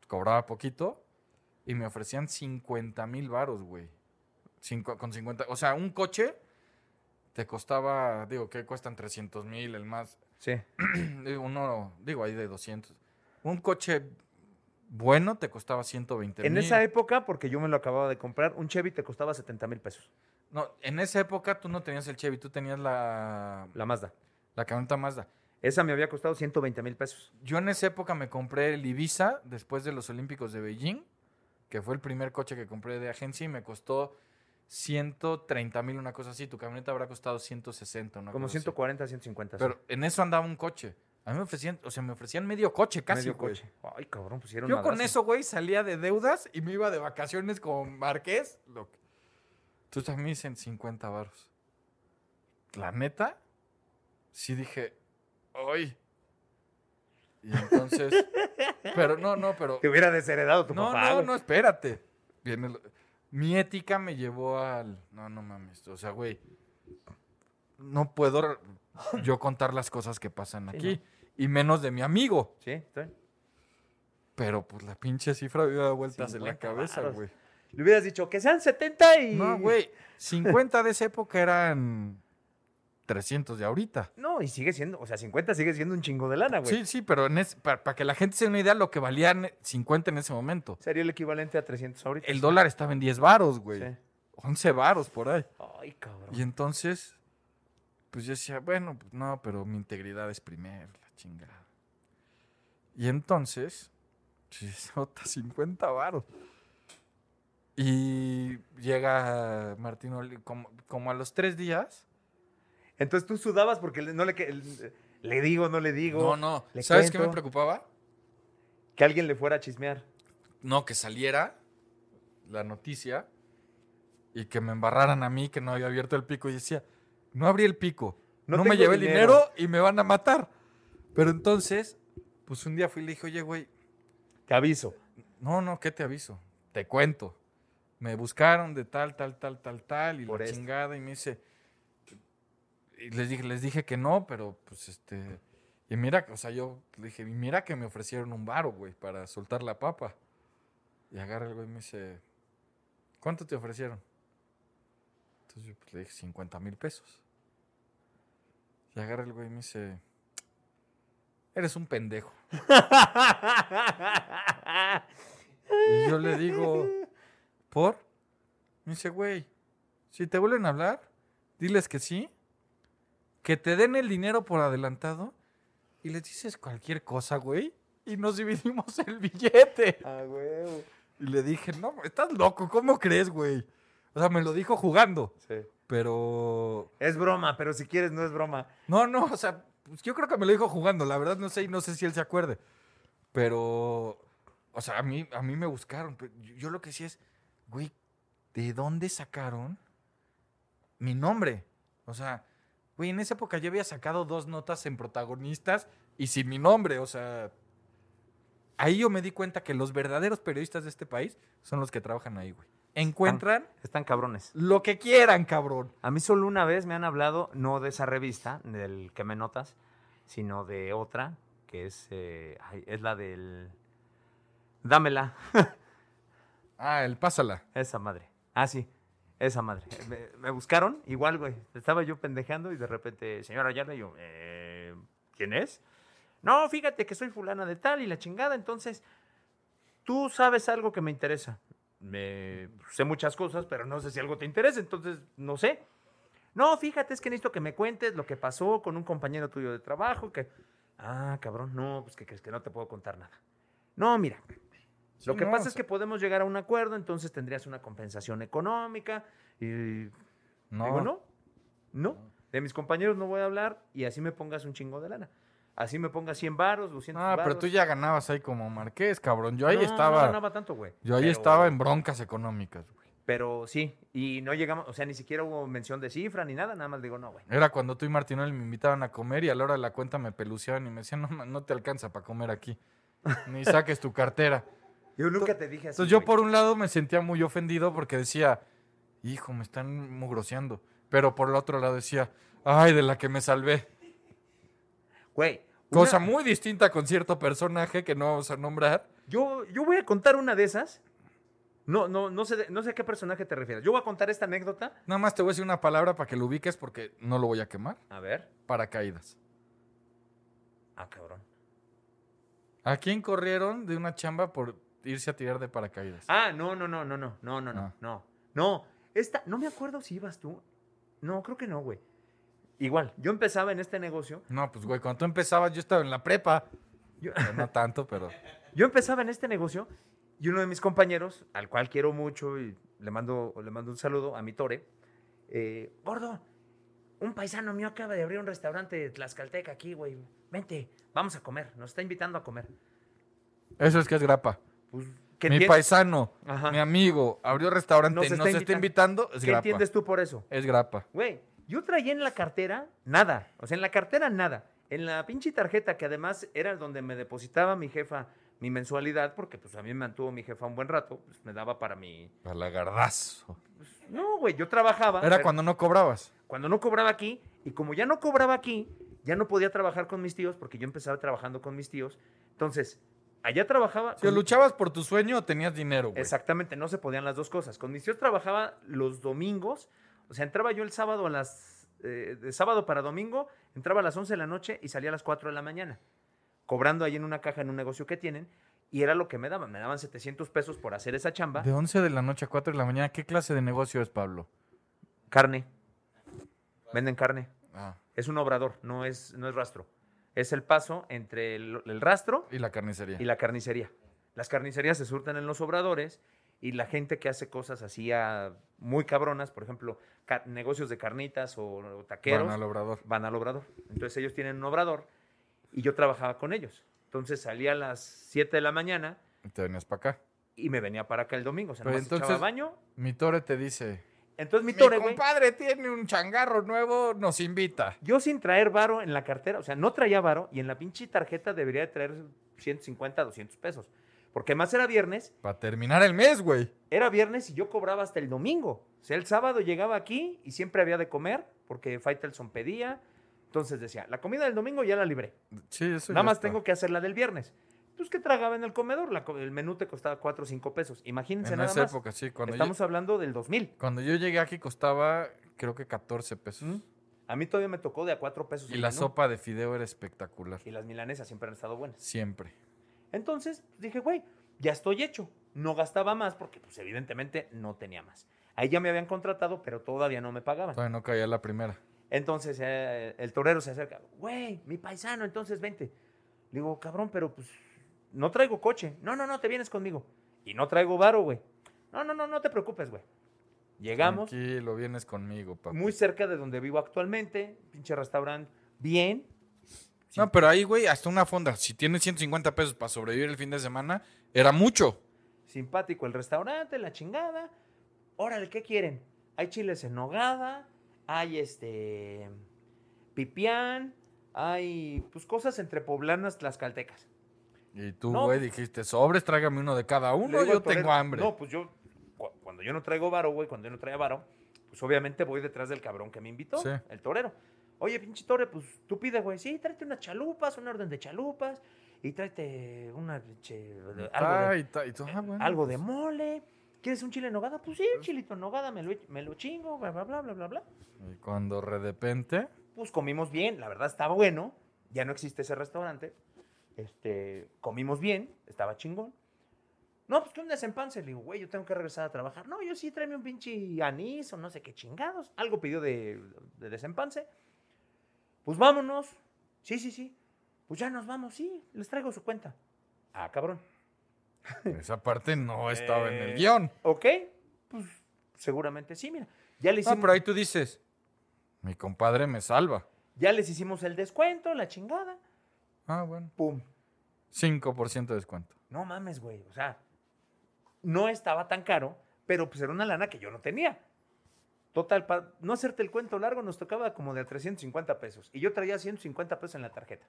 cobraba poquito y me ofrecían 50 mil varos, güey. Cinco- con 50, o sea, un coche te costaba, digo, que cuestan 300 mil, el más, Sí. uno, digo, ahí de 200. Un coche bueno te costaba 120 mil. En esa época, porque yo me lo acababa de comprar, un Chevy te costaba 70 mil pesos. No, en esa época tú no tenías el Chevy, tú tenías la, La Mazda. la camioneta Mazda. Esa me había costado 120 mil pesos. Yo en esa época me compré el Ibiza después de los Olímpicos de Beijing, que fue el primer coche que compré de agencia y me costó 130 mil, una cosa así. Tu camioneta habrá costado 160, una Como cosa así. 140, 150. sí. Pero en eso andaba un coche. A mí me ofrecían, o sea, me ofrecían medio coche casi, Medio güey. coche. Ay, cabrón, pusieron Yo con eso, güey, salía de deudas y me iba de vacaciones con Marqués. Lo que- Mí me dicen 50 varos. La neta, sí dije, ¡ay! Y entonces, pero no, no, pero... Te hubiera desheredado tu No, papá. no, güey. no, espérate. Viene lo- Mi ética me llevó al... No, no mames. O sea, güey, no puedo yo contar las cosas que pasan Sí, aquí. Y menos de mi amigo. Sí, bien. Pero pues la pinche cifra me da vueltas en la 50 cabeza, güey. Le hubieras dicho que sean 70 y. No, güey. 50 de esa época eran 300 de ahorita. No, y sigue siendo, o sea, 50 sigue siendo un chingo de lana, güey. Sí, sí, pero en es- para, para que la gente se dé una idea lo que valían 50 en ese momento. Sería el equivalente a 300 ahorita. El dólar estaba en 10 varos, güey. Sí. 11 varos por ahí. Ay, cabrón. Y entonces, pues yo decía, bueno, pues no, pero mi integridad es primero, la chingada. Y entonces, pues, otra 50 varos. Y llega Martín Oli- como, como a los tres días. Entonces tú sudabas porque no le, le digo, no le digo. No, no. le ¿Sabes qué me preocupaba? Que alguien le fuera a chismear. No, que saliera la noticia y que me embarraran a mí que no había abierto el pico. Y decía, no abrí el pico. No No, me llevé el dinero". dinero y me van a matar. Pero entonces, pues un día fui y le dije, oye, güey, Te aviso. no, no, ¿qué te aviso? Te cuento. Me buscaron de tal, tal, tal, tal, tal, y Por la esto. chingada, y me dice. Y les dije, les dije que no, pero pues este. Y mira, o sea, yo le dije, y mira que me ofrecieron un varo, güey, para soltar la papa. Y agarra el güey y me dice, ¿cuánto te ofrecieron? Entonces yo pues, le dije, 50 mil pesos. Y agarra el güey y me dice, eres un pendejo. Y yo le digo, ¿por? Me dice, güey, si te vuelven a hablar, diles que sí, que te den el dinero por adelantado y les dices cualquier cosa, güey, y nos dividimos el billete. Ah, huevo. Y le dije, no, estás loco, ¿cómo crees, güey? O sea, me lo dijo jugando, Sí. pero... Es broma, pero si quieres no es broma. No, no, o sea, pues yo creo que me lo dijo jugando, la verdad no sé y no sé si él se acuerde. Pero, o sea, a mí, a mí me buscaron. pero yo, yo lo que sí es, güey, ¿de dónde sacaron mi nombre? O sea, güey, en esa época yo había sacado dos notas en protagonistas y sin mi nombre, o sea... Ahí yo me di cuenta que los verdaderos periodistas de este país son los que trabajan ahí, güey. Encuentran Están cabrones. lo que quieran, cabrón. A mí solo una vez me han hablado, no de esa revista, del que me notas, sino de otra, que es, eh, es la del... Dámela. Ah, el pásala. Esa madre. Ah, sí. Esa madre. Me, buscaron, igual, güey. Estaba yo pendejando y de repente, señora Ayala, yo, eh, ¿quién es? No, fíjate que soy fulana de tal y la chingada, entonces, tú sabes algo que me interesa. Me, sé muchas cosas, pero no sé si algo te interesa, entonces, no sé. No, fíjate, es que necesito que me cuentes lo que pasó con un compañero tuyo de trabajo, que... Ah, cabrón, no, pues que crees que no te puedo contar nada. No, mira, lo que no, pasa o es que podemos llegar a un acuerdo, entonces tendrías una compensación económica. Y No. digo, no, no. De mis compañeros no voy a hablar y así me pongas un chingo de lana. Así me pongas 100 varos, 200 Ah, pero tú ya ganabas ahí como marqués, cabrón. Yo ahí No, estaba. No ganaba tanto, güey. yo ahí Pero- estaba en broncas económicas, güey. Pero sí, y no llegamos, o sea, ni siquiera hubo mención de cifra ni nada, nada más digo, no, güey. Era cuando tú y Martinoli me invitaban a comer y a la hora de la cuenta me peluceaban y me decían, no, no te alcanza para comer aquí. Ni saques tu cartera. Yo nunca te dije así. Entonces yo por un lado me sentía muy ofendido porque decía, hijo, me están mugroseando. Pero por el otro lado decía, Ay, de la que me salvé. Güey. una- Cosa muy distinta con cierto personaje que no vamos a nombrar. Yo, yo voy a contar una de esas. No, no, no sé, no sé a qué personaje te refieres. Yo voy a contar esta anécdota. Nada más te voy a decir una palabra para que lo ubiques porque no lo voy a quemar. A ver. Paracaídas. Ah, cabrón. ¿A quién corrieron de una chamba por irse a tirar de paracaídas? Ah, no, no, no, no, no, no, no, no, no. No, esta, no me acuerdo si ibas tú. No, creo que no, güey. Igual, yo empezaba en este negocio. No, pues güey, cuando tú empezabas yo estaba en la prepa. Yo, no tanto, pero... yo empezaba en este negocio y uno de mis compañeros, al cual quiero mucho y le mando, le mando un saludo a mi Tore, eh, gordo, un paisano mío acaba de abrir un restaurante de Tlaxcalteca aquí, güey. Vente, vamos a comer. Nos está invitando a comer. Eso es que es grapa. Pues, ¿qué Mi entiendes- paisano, Ajá. mi amigo, abrió restaurante, Nos nos está está, invitando, es ¿Qué grapa. entiendes tú por eso? Es grapa. Güey, yo traía en la cartera nada. O sea, en la cartera nada. En la pinche tarjeta, que además era donde me depositaba mi jefa mi mensualidad, porque pues a mí me mantuvo mi jefa un buen rato, pues me daba para mi... Palagardazo. No, güey, yo trabajaba. Era cuando no cobrabas. cuando no cobraba aquí, y como ya no cobraba aquí, ya no podía trabajar con mis tíos, porque yo empezaba trabajando con mis tíos. Entonces, allá trabajaba... Si con- luchabas por tu sueño, tenías dinero, güey. Exactamente, no se podían las dos cosas. Con mis tíos trabajaba los domingos, o sea, entraba yo el sábado a las... eh, de sábado para domingo, entraba a las 11 de la noche y salía a las 4 de la mañana, cobrando ahí en una caja en un negocio que tienen, y era lo que me daban, me daban 700 pesos por hacer esa chamba. De 11 de la noche a 4 de la mañana, ¿qué clase de negocio es, Pablo? Carne, venden carne, Ah, es un obrador, no es, no es rastro. Es el paso entre el, el rastro y la carnicería. y la carnicería. Las carnicerías se surten en los obradores y la gente que hace cosas así ah, muy cabronas, por ejemplo, negocios de carnitas o, o taqueros, Van al obrador. van al obrador. Entonces ellos tienen un obrador y yo trabajaba con ellos. Entonces salía a las 7 de la mañana Y te venías para acá. y me venía para acá el domingo. O sea, nomás echaba entonces- baño. Mi tore te dice, Entonces mi mi tore, compadre tiene un changarro nuevo, nos invita. yo sin traer varo en la cartera, o sea, no traía varo y en la pinche tarjeta debería de traer 150, 200 pesos. Porque además era viernes Para terminar el mes, güey. era viernes y yo cobraba hasta el domingo. O sea, el sábado llegaba aquí y siempre había de comer porque Faitelson pedía. Entonces decía, la comida del domingo ya la libré. Sí, eso Nada ya más está. tengo que hacer la del viernes. Pues, ¿qué tragaba en el comedor? La el menú te costaba 4 o 5 pesos. Imagínense En nada esa más. época, sí. Cuando, Estamos yo, hablando del 2000. cuando yo llegué aquí costaba, creo que 14 pesos. A mí todavía me tocó de a 4 pesos. Y la menú. sopa de fideo era espectacular. Y las milanesas siempre han estado buenas. Siempre. Entonces dije, güey, ya estoy hecho. No gastaba más porque, pues, evidentemente no tenía más. Ahí ya me habían contratado, pero todavía no me pagaban. Todavía no caía la primera. Entonces eh, el torero se acerca, güey, mi paisano, entonces vente. Le digo, cabrón, pero pues no traigo coche. No, no, no, te vienes conmigo. Y no traigo varo, güey. No, no, no, no te preocupes, güey. Llegamos Tranquilo, vienes conmigo, papá. muy cerca de donde vivo actualmente, pinche restaurante, bien. No, pero ahí, güey, hasta una fonda. Si tienes 150 pesos para sobrevivir el fin de semana, era mucho. Simpático el restaurante, la chingada. Órale, ¿qué quieren? Hay chiles en nogada, hay este pipián, hay pues cosas entre poblanas tlaxcaltecas. Y tú, No. güey, dijiste, sobres, tráigame uno de cada uno, yo tengo hambre. No, pues yo, cu- cuando yo no traigo varo, güey, cuando yo no traigo varo, pues obviamente voy detrás del cabrón que me invitó, Sí. el torero. Oye, pinche tore, pues tú pides, güey, sí, tráete unas chalupas, una orden de chalupas, y tráete una pinche, algo, Ah, de, y ta- y ah, bueno, algo de pues, mole. ¿Quieres un chile en nogada? Pues sí, un chilito en nogada, me lo, me lo chingo, bla, bla, bla, bla, bla, bla. Y cuando de repente, Pues comimos bien, la verdad estaba bueno, ya no existe ese restaurante. Este, comimos bien, estaba chingón. No, pues que un desempance. Le digo, güey, yo tengo que regresar a trabajar. No, yo sí tráeme un pinche anís o no sé qué chingados. Algo pidió de, de desempance. Pues vámonos. Sí, sí, sí. Pues ya nos vamos, sí, les traigo su cuenta. Ah, cabrón. esa parte no estaba en Eh, el guion. Ok, pues seguramente sí, mira. Ya le No, hicimos, pero ahí tú dices, mi compadre me salva. ya les hicimos el descuento, la chingada. Ah, bueno. Pum. 5% de descuento. No mames, güey. O sea, no estaba tan caro, pero pues era una lana que yo no tenía. Total, para no hacerte el cuento largo, nos tocaba como de a 350 pesos. Y yo traía 150 pesos en la tarjeta.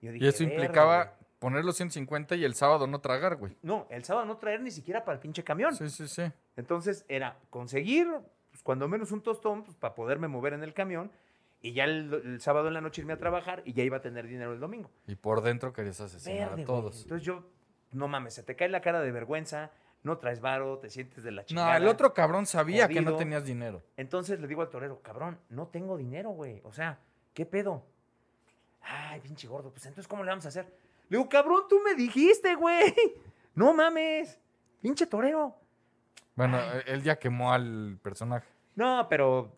Yo dije, Y eso "Verga, implicaba güey". poner los 150 y el sábado no tragar, güey. No, el sábado no traer ni siquiera para el pinche camión. Sí, sí, sí. Entonces era conseguir pues, cuando menos un tostón, pues, para poderme mover en el camión. Y ya el, el sábado en la noche irme a trabajar y ya iba a tener dinero el domingo. Y por dentro querías asesinar Verde, a güey. todos. Entonces yo, no mames, se te cae la cara de vergüenza, no traes varo, te sientes de la No, chingada. el otro cabrón sabía que no tenías dinero. Entonces le digo al torero, cabrón, no tengo dinero, güey. O sea, ¿qué pedo? Ay, pinche gordo, pues entonces, ¿cómo le vamos a hacer? Le digo, cabrón, tú me dijiste, güey. No mames, pinche torero. Bueno, e- él ya quemó al personaje. No, pero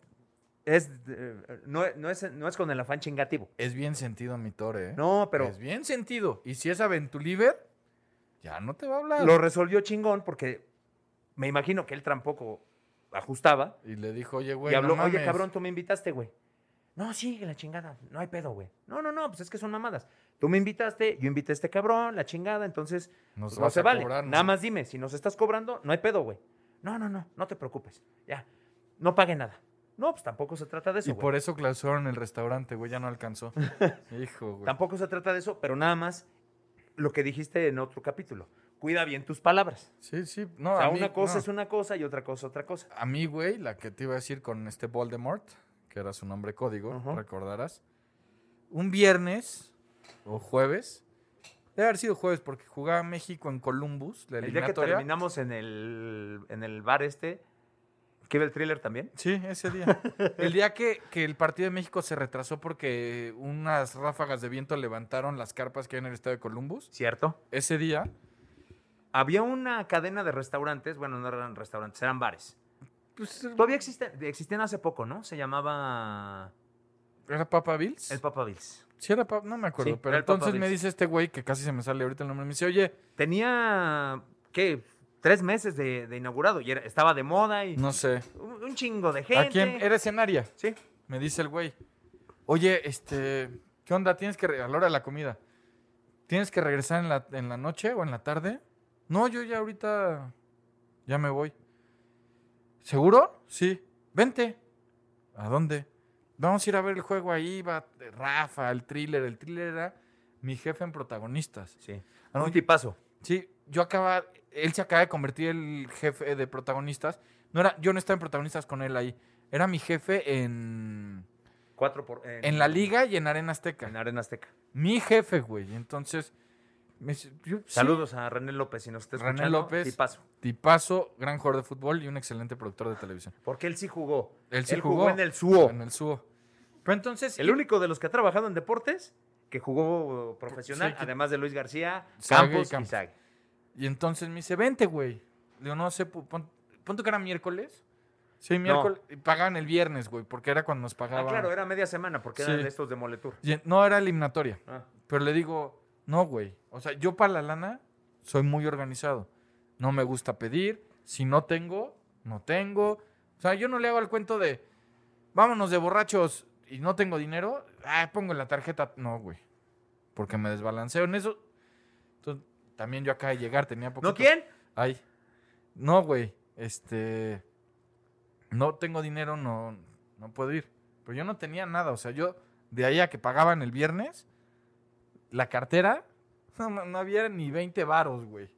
es, eh, no, no es, no es con el afán chingativo. Es bien sentido mi tore, ¿eh? No, pero Es bien sentido. Y si es Aventuliver, ya no te va a hablar. lo resolvió chingón porque me imagino que él tampoco ajustaba. Y le dijo, oye, güey, y habló, no oye, mames". cabrón, tú me invitaste, güey. No, sí, la chingada, no hay pedo, güey. No, no, no, pues es que son mamadas. Tú me invitaste, yo invité a este cabrón, la chingada, entonces Nos pues no se vale. cobrar, ¿no? Nada más dime, si nos estás cobrando, no hay pedo, güey. No, no, no, no te preocupes. Ya, no pague nada. No, pues tampoco se trata de eso, Y güey. por eso clausuraron el restaurante, güey, ya no alcanzó. Hijo, güey. Tampoco se trata de eso, pero nada más lo que dijiste en otro capítulo. Cuida bien tus palabras. Sí, sí. No, o sea, a mí, una cosa no. es una cosa y otra cosa otra cosa. A mí, güey, la que te iba a decir con este Voldemort, que era su nombre código, recordarás. Un viernes o jueves, debe haber sido jueves porque jugaba México en Columbus, la El día que terminamos en el, en el bar este, ¿qué ve el thriller también? Sí, ese día. El día que, que el partido de México se retrasó porque unas ráfagas de viento levantaron las carpas que hay en el estado de Columbus. ¿Cierto? Ese día, Había una cadena de restaurantes, bueno, no eran restaurantes, eran bares. pues, Todavía existen, existían hace poco, ¿no? Se llamaba ¿era Papa Bills? el Papa Bills. Sí, era Papa, no me acuerdo. Sí, pero entonces me dice este güey, que casi se me sale ahorita el nombre, me dice, oye, Tenía, ¿qué? Tres meses de, de inaugurado y era- estaba de moda y no sé, un, un chingo de gente. ¿a quién? Era escenaria. Sí. Me dice el güey, oye, este, ¿qué onda? Tienes que, re- a la hora de la comida, ¿tienes que regresar en la, en la noche o en la tarde? No, yo ya ahorita, ya me voy. ¿Seguro? Sí. Vente. ¿A dónde? Vamos a ir a ver el juego ahí, va Rafa, el thriller. El thriller era mi jefe en protagonistas. Sí. Ah, un tipazo. Sí, yo acaba, él se acaba de convertir el jefe de protagonistas. No era, yo no estaba en protagonistas con él ahí. Era mi jefe en, Cuatro por, en la liga y en Arena Azteca. En Arena Azteca. Mi jefe, güey. Entonces, me sí, Saludos a René López, si nos está René escuchando. López. Tipazo. Tipazo, gran jugador de fútbol y un excelente productor de televisión. Porque él sí jugó. Él sí jugó. jugó. en el SUO. En el SUO. Pero entonces, El único de los que ha trabajado en deportes que jugó profesional, Sí, que- además de Luis García, Sague y Campos y Campos. Sague. y entonces me dice, vente, güey. Le digo, no sé, pon, que era miércoles. Sí, miércoles. Y pagaban el viernes, güey, porque era cuando nos Ah, pagaban. claro, era media semana porque Sí. eran estos de Moletur. Y no, era eliminatoria. Ah. Pero le digo, no, güey. O sea, yo para la lana soy muy organizado. No me gusta pedir. Si no tengo, no tengo. O sea, yo no le hago el cuento de, vámonos de borrachos y no tengo dinero. Ah, pongo la tarjeta. No, güey. Porque me desbalanceo en eso. Entonces, también yo acá de llegar tenía poco. ¿No quién? Ay. No, güey. Este. No tengo dinero, no, no puedo ir. Pero yo no tenía nada. O sea, yo, de ahí a que pagaban el viernes, la cartera, no, no- no había ni 20 varos, güey.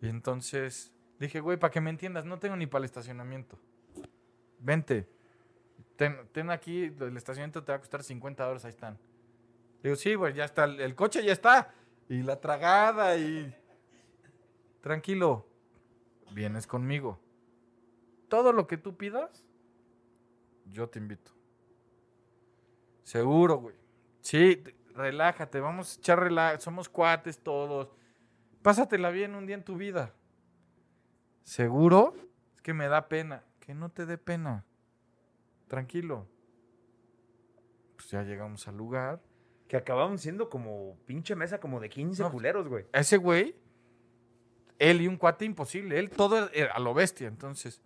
Y entonces dije, güey, para que me entiendas, no tengo ni para el estacionamiento. Vente. Ten, aquí, el estacionamiento te va a costar 50 dólares, ahí están. Digo, sí, güey, ya está, el, coche ya está. Y la tragada y... Tranquilo, vienes conmigo. Todo lo que tú pidas, yo te invito. Seguro, güey. Sí, te- relájate, vamos a echar relax, somos cuates todos. Pásatela bien un día en tu vida. ¿Seguro? Es que me da pena. Que no te dé pena. Tranquilo. Pues ya llegamos al lugar. Que acababan siendo como pinche mesa como de 15 No. culeros, güey. Ese güey, él y un cuate imposible. Él todo era a lo bestia. Entonces,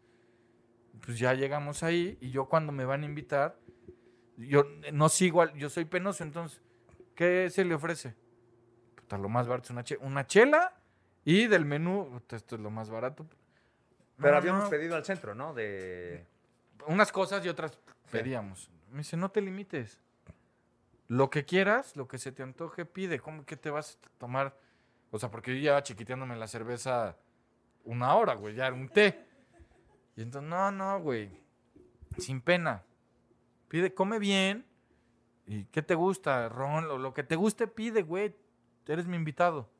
pues ya llegamos ahí. Y yo cuando me van a invitar, yo no sigo, al- yo soy penoso. Entonces, ¿qué se le ofrece? Puta, lo más barato es una, che- una chela. Y del menú, puta, esto es lo más barato. Pero No, habíamos no, pedido al centro, ¿no? De... unas cosas y otras pedíamos. Me dice, no te limites. Lo que quieras, lo que se te antoje, pide. ¿Cómo que te vas a tomar? O sea, porque yo llevaba chiquiteándome la cerveza una hora, güey, ya era un té. Y entonces, no, no, güey. sin pena. Pide, come bien. ¿Y qué te gusta? Ron, lo, lo que te guste, pide, güey. Eres mi invitado.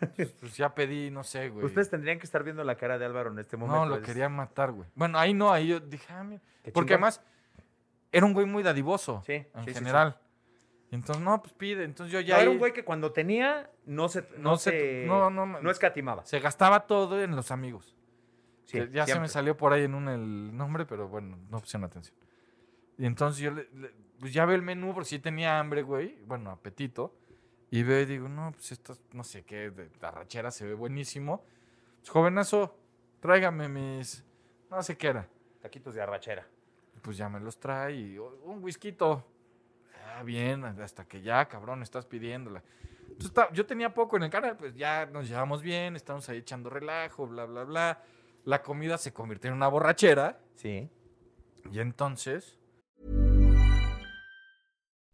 pues ya pedí, no sé, güey. Ustedes tendrían que estar viendo la cara de Álvaro en este momento. No, lo Es- quería matar, güey. Bueno, ahí no, ahí yo dije, ah, mira. Porque chingón. además era un güey muy dadivoso. Sí, en sí, sí, sí. general. Entonces, no, pues pide. Entonces yo ya. Era un güey que cuando tenía no se no, No se- se no, no, no escatimaba. Se gastaba todo en los amigos. Sí, Que ya se me salió por ahí en un el nombre, pero bueno, no pusieron atención. Y entonces yo le- le- pues ya veo el menú porque sí tenía hambre, güey. Bueno, apetito. Y veo y digo, no, pues esto, no sé qué, de la rachera se ve buenísimo. Pues, jovenazo, tráigame mis. No sé qué era. Taquitos de arrachera. Pues ya me los trae y "Oh, un whisky. Ah, bien, hasta que ya, cabrón, estás pidiéndola. Entonces, yo tenía poco en el canal, pues ya nos llevamos bien, estamos ahí echando relajo, bla, bla, bla. La comida se convirtió en una borrachera Sí. y entonces...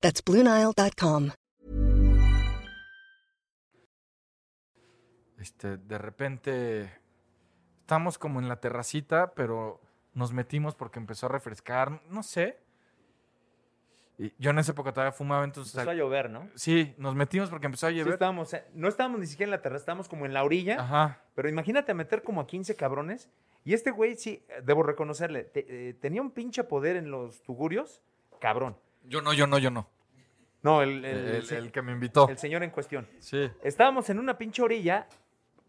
That's BlueNile.com. este, de repente estamos como en la terracita, pero nos metimos porque empezó a refrescar, no sé. Y yo en esa época todavía fumaba, entonces... Empezó a llover, ¿no? Sí, nos metimos porque empezó a Sí, llover. estábamos, no estábamos ni siquiera en la terraza, estábamos como en la orilla. Ajá. Pero imagínate meter como a 15 cabrones. Y este güey, sí, debo reconocerle, te- eh, tenía un pinche poder en los tugurios, cabrón. Yo no, yo no, yo no. No, el, El, que me invitó. el señor en cuestión. Sí. Estábamos en una pinche orilla,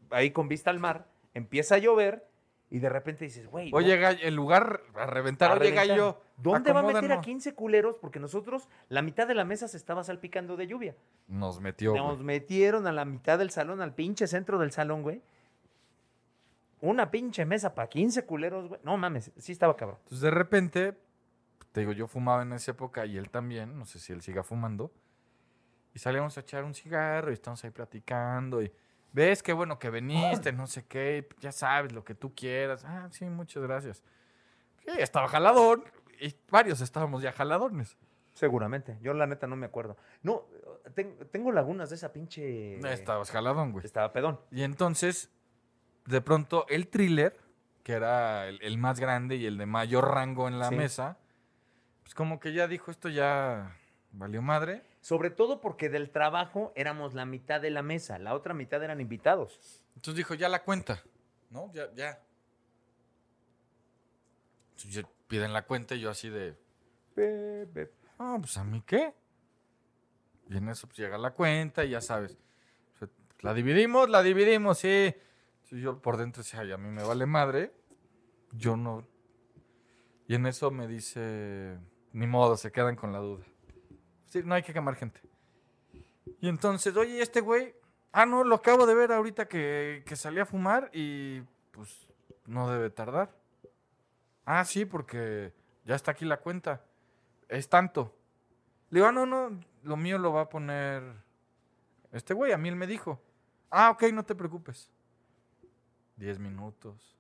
ahí con vista al mar, empieza a llover y de repente dices, güey. Oye, ¿dó- gallo, el lugar a reventar. a Oye, reventar. gallo. ¿Dónde va a meter a acomódanos. 15 culeros? Porque nosotros, la mitad de la mesa se estaba salpicando de lluvia. Nos metió. Nos güey. metieron a la mitad del salón, al pinche centro del salón, güey. Una pinche mesa para 15 culeros, güey. No mames, sí estaba cabrón. Entonces, de repente, te digo, yo fumaba en esa época y él también. No sé si él siga fumando. Y salíamos a echar un cigarro y estamos ahí platicando. Y ves qué bueno que veniste, no sé qué. Ya sabes lo que tú quieras. Ah, sí, muchas gracias. Sí, estaba jaladón. Y varios estábamos ya jaladones. Seguramente. Yo la neta no me acuerdo. No, ten- tengo lagunas de esa pinche... Estabas jaladón, güey. Estaba pedón. Y entonces, de pronto, el thriller, que era el, el más grande y el de mayor rango en la Sí. mesa, pues como que ya dijo, esto ya valió madre. Sobre todo porque del trabajo éramos la mitad de la mesa. La otra mitad eran invitados. Entonces dijo, ya la cuenta, ¿no? Ya, ya. Entonces, piden la cuenta y yo así de, ah, pues a mí qué. Y en eso pues, llega la cuenta y ya sabes. La dividimos, la dividimos, sí. Entonces, yo por dentro decía, ay, a mí me vale madre. Yo no. Y en eso me dice, ni modo, se quedan con la duda. Sí, no hay que quemar gente. Y entonces, oye, ¿y este güey, ah, no, lo acabo de ver ahorita que, que salí a fumar y pues no debe tardar. Ah, sí, porque ya está aquí la cuenta. Es tanto. Le digo, ah, no, no, lo mío lo va a poner este güey, a mí él me dijo. Ah, ok, no te preocupes. 10 minutos,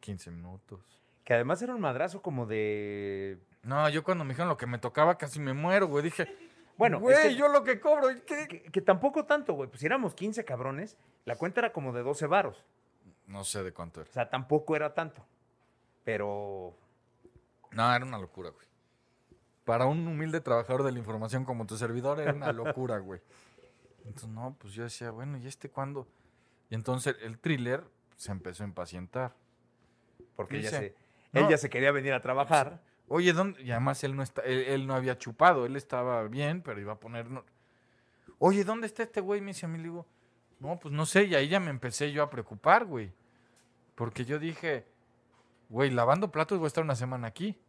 15 minutos. Que además era un madrazo como de... No, yo cuando me dijeron lo que me tocaba casi me muero, güey. Dije, Bueno, güey, es que- yo lo que cobro, ¿qué? Que, que tampoco tanto, güey. Pues si éramos 15 cabrones, la cuenta era como de 12 varos. No sé de cuánto era. O sea, tampoco era tanto. Pero... No, era una locura, güey. Para un humilde trabajador de la información como tu servidor era una locura, güey. Entonces, no, pues yo decía, bueno, ¿y este cuándo? Y entonces el thriller se empezó a impacientar. Porque ella se, no. él ya se quería venir a trabajar. Oye, ¿dónde? Y además él no, está, él, él no había chupado, él estaba bien, pero iba a poner... no- Oye, ¿dónde está este güey? Me dice a mí, le digo, no, pues no sé, y ahí ya me empecé yo a preocupar, güey. Porque yo dije, güey, lavando platos voy a estar una semana aquí.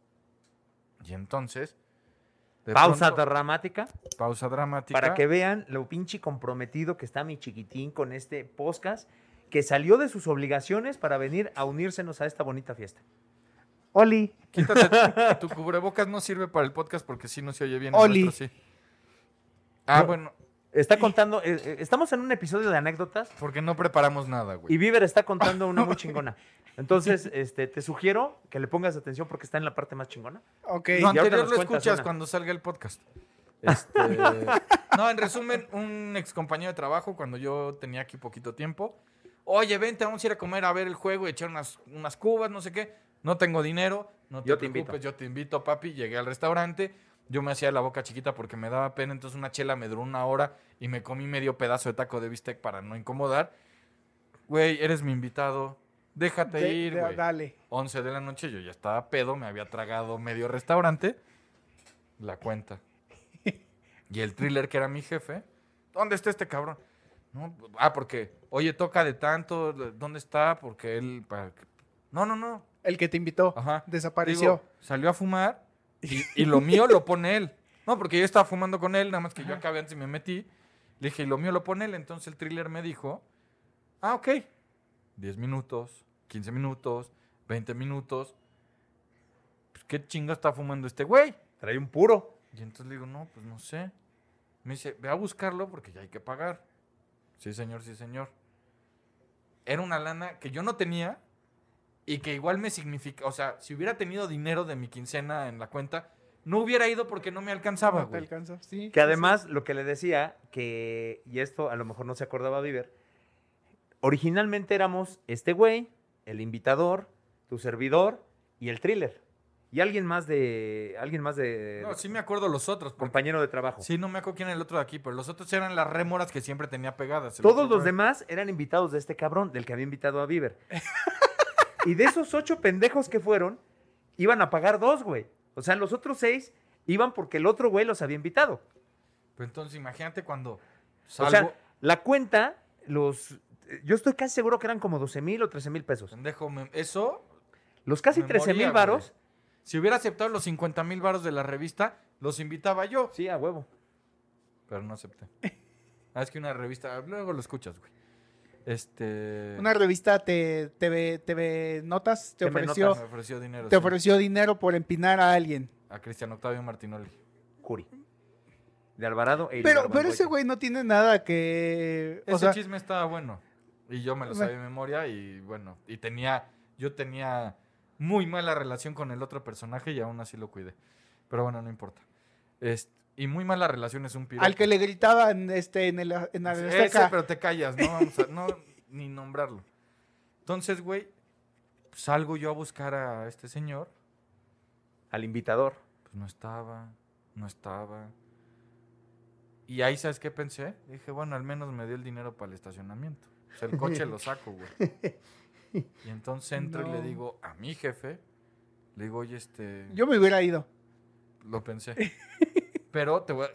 Y entonces... Pausa pronto- dramática pausa dramática. para que vean lo pinche comprometido que está mi chiquitín con este podcast que salió de sus obligaciones para venir a unírsenos a esta bonita fiesta. Oli. Quítate. tu cubrebocas no sirve para el podcast porque sí no se oye bien. el Oli. nuestro sí. Ah, No. bueno, Está contando, eh, eh, estamos en un episodio de anécdotas porque no preparamos nada, güey. y Bieber está contando una muy chingona. Entonces, este, te sugiero que le pongas atención porque está en la parte más chingona. Ok. Lo anterior lo escuchas una. cuando salga el podcast. Este, no, en resumen, un ex compañero de trabajo, cuando yo tenía aquí poquito tiempo, oye, vente, vamos a ir a comer a ver el juego y echar unas, unas cubas, no sé qué. No tengo dinero, no te Yo te preocupes, invito. yo te invito, papi. Llegué al restaurante, yo me hacía la boca chiquita porque me daba pena, entonces una chela me duró una hora y me comí medio pedazo de taco de bistec para no incomodar. Güey, eres mi invitado, déjate De- ir, güey. dale. 11 de la noche, yo ya estaba pedo, me había tragado medio restaurante. La cuenta. Y el thriller que era mi jefe, ¿dónde está este cabrón? No, ah, porque, oye, toca de tanto, ¿dónde está? Porque él... para No, no, no. El que te invitó Ajá. desapareció. Digo, salió a fumar y, y lo mío lo pone él. No, porque yo estaba fumando con él, nada más que yo acabé antes y me metí. Le dije, y lo mío lo pone él. Entonces el thriller me dijo, ah, ok. 10 minutos, 15 minutos, 20 minutos. Pues, ¿qué chinga está fumando este güey? Trae un puro. Y entonces le digo, no, pues no sé. Me dice, ve a buscarlo porque ya hay que pagar. Sí, señor, sí, señor. Era una lana que yo no tenía y que igual me significa, o sea, si hubiera tenido dinero de mi quincena en la cuenta, no hubiera ido porque no me alcanzaba, No te güey. alcanza. Sí, Que sí, además, lo que le decía, que, y esto a lo mejor no se acordaba Bieber, originalmente éramos este güey, el invitador, tu servidor y el thriller. Y alguien más de. Alguien más de. No, sí me acuerdo los otros, porque compañero de trabajo. sí, no me acuerdo quién era el otro de aquí, pero los otros eran las rémoras que siempre tenía pegadas. El Todos otro los güey. demás eran invitados de este cabrón, del que había invitado a Bieber. y de esos ocho pendejos que fueron, iban a pagar dos, güey. O sea, los otros seis iban porque el otro güey los había invitado. Pero entonces imagínate cuando O salgo, sea, la cuenta, los. Yo estoy casi seguro que eran como 12 mil o 13 mil pesos. pendejo, eso Los casi Me 13 moría, mil varos. güey. Si hubiera aceptado los 50 mil varos de la revista, los invitaba yo. Sí, a huevo. Pero no acepté. Ah, es que una revista, luego lo escuchas, güey. Este. Una revista te, TV, TV Notas te TV ofreció, Notas. ofreció dinero. te sí, ofreció dinero por empinar a alguien. A Cristian Octavio Martinoli. Curi. De Alvarado e Pero, pero ese güey no tiene nada que. O Ese sea, chisme estaba bueno. Y yo me lo sabía de memoria y bueno, y tenía, yo tenía muy mala relación con el otro personaje y aún así lo cuidé. Pero bueno, no importa. Es- y muy mala relación es un piropo. al que le gritaban este, en el en la Ese, Azteca. pero te callas, no vamos a, no, ni nombrarlo. Entonces, güey, salgo yo a buscar a este señor, Al invitador. pues no estaba, no estaba. Y ahí, ¿sabes qué pensé? Dije, bueno, al menos me dio el dinero para el estacionamiento. O sea, el coche lo saco, güey. Y entonces entro y le digo a mi jefe, le digo, oye, este... Yo me hubiera ido. Lo pensé. Pero te voy a-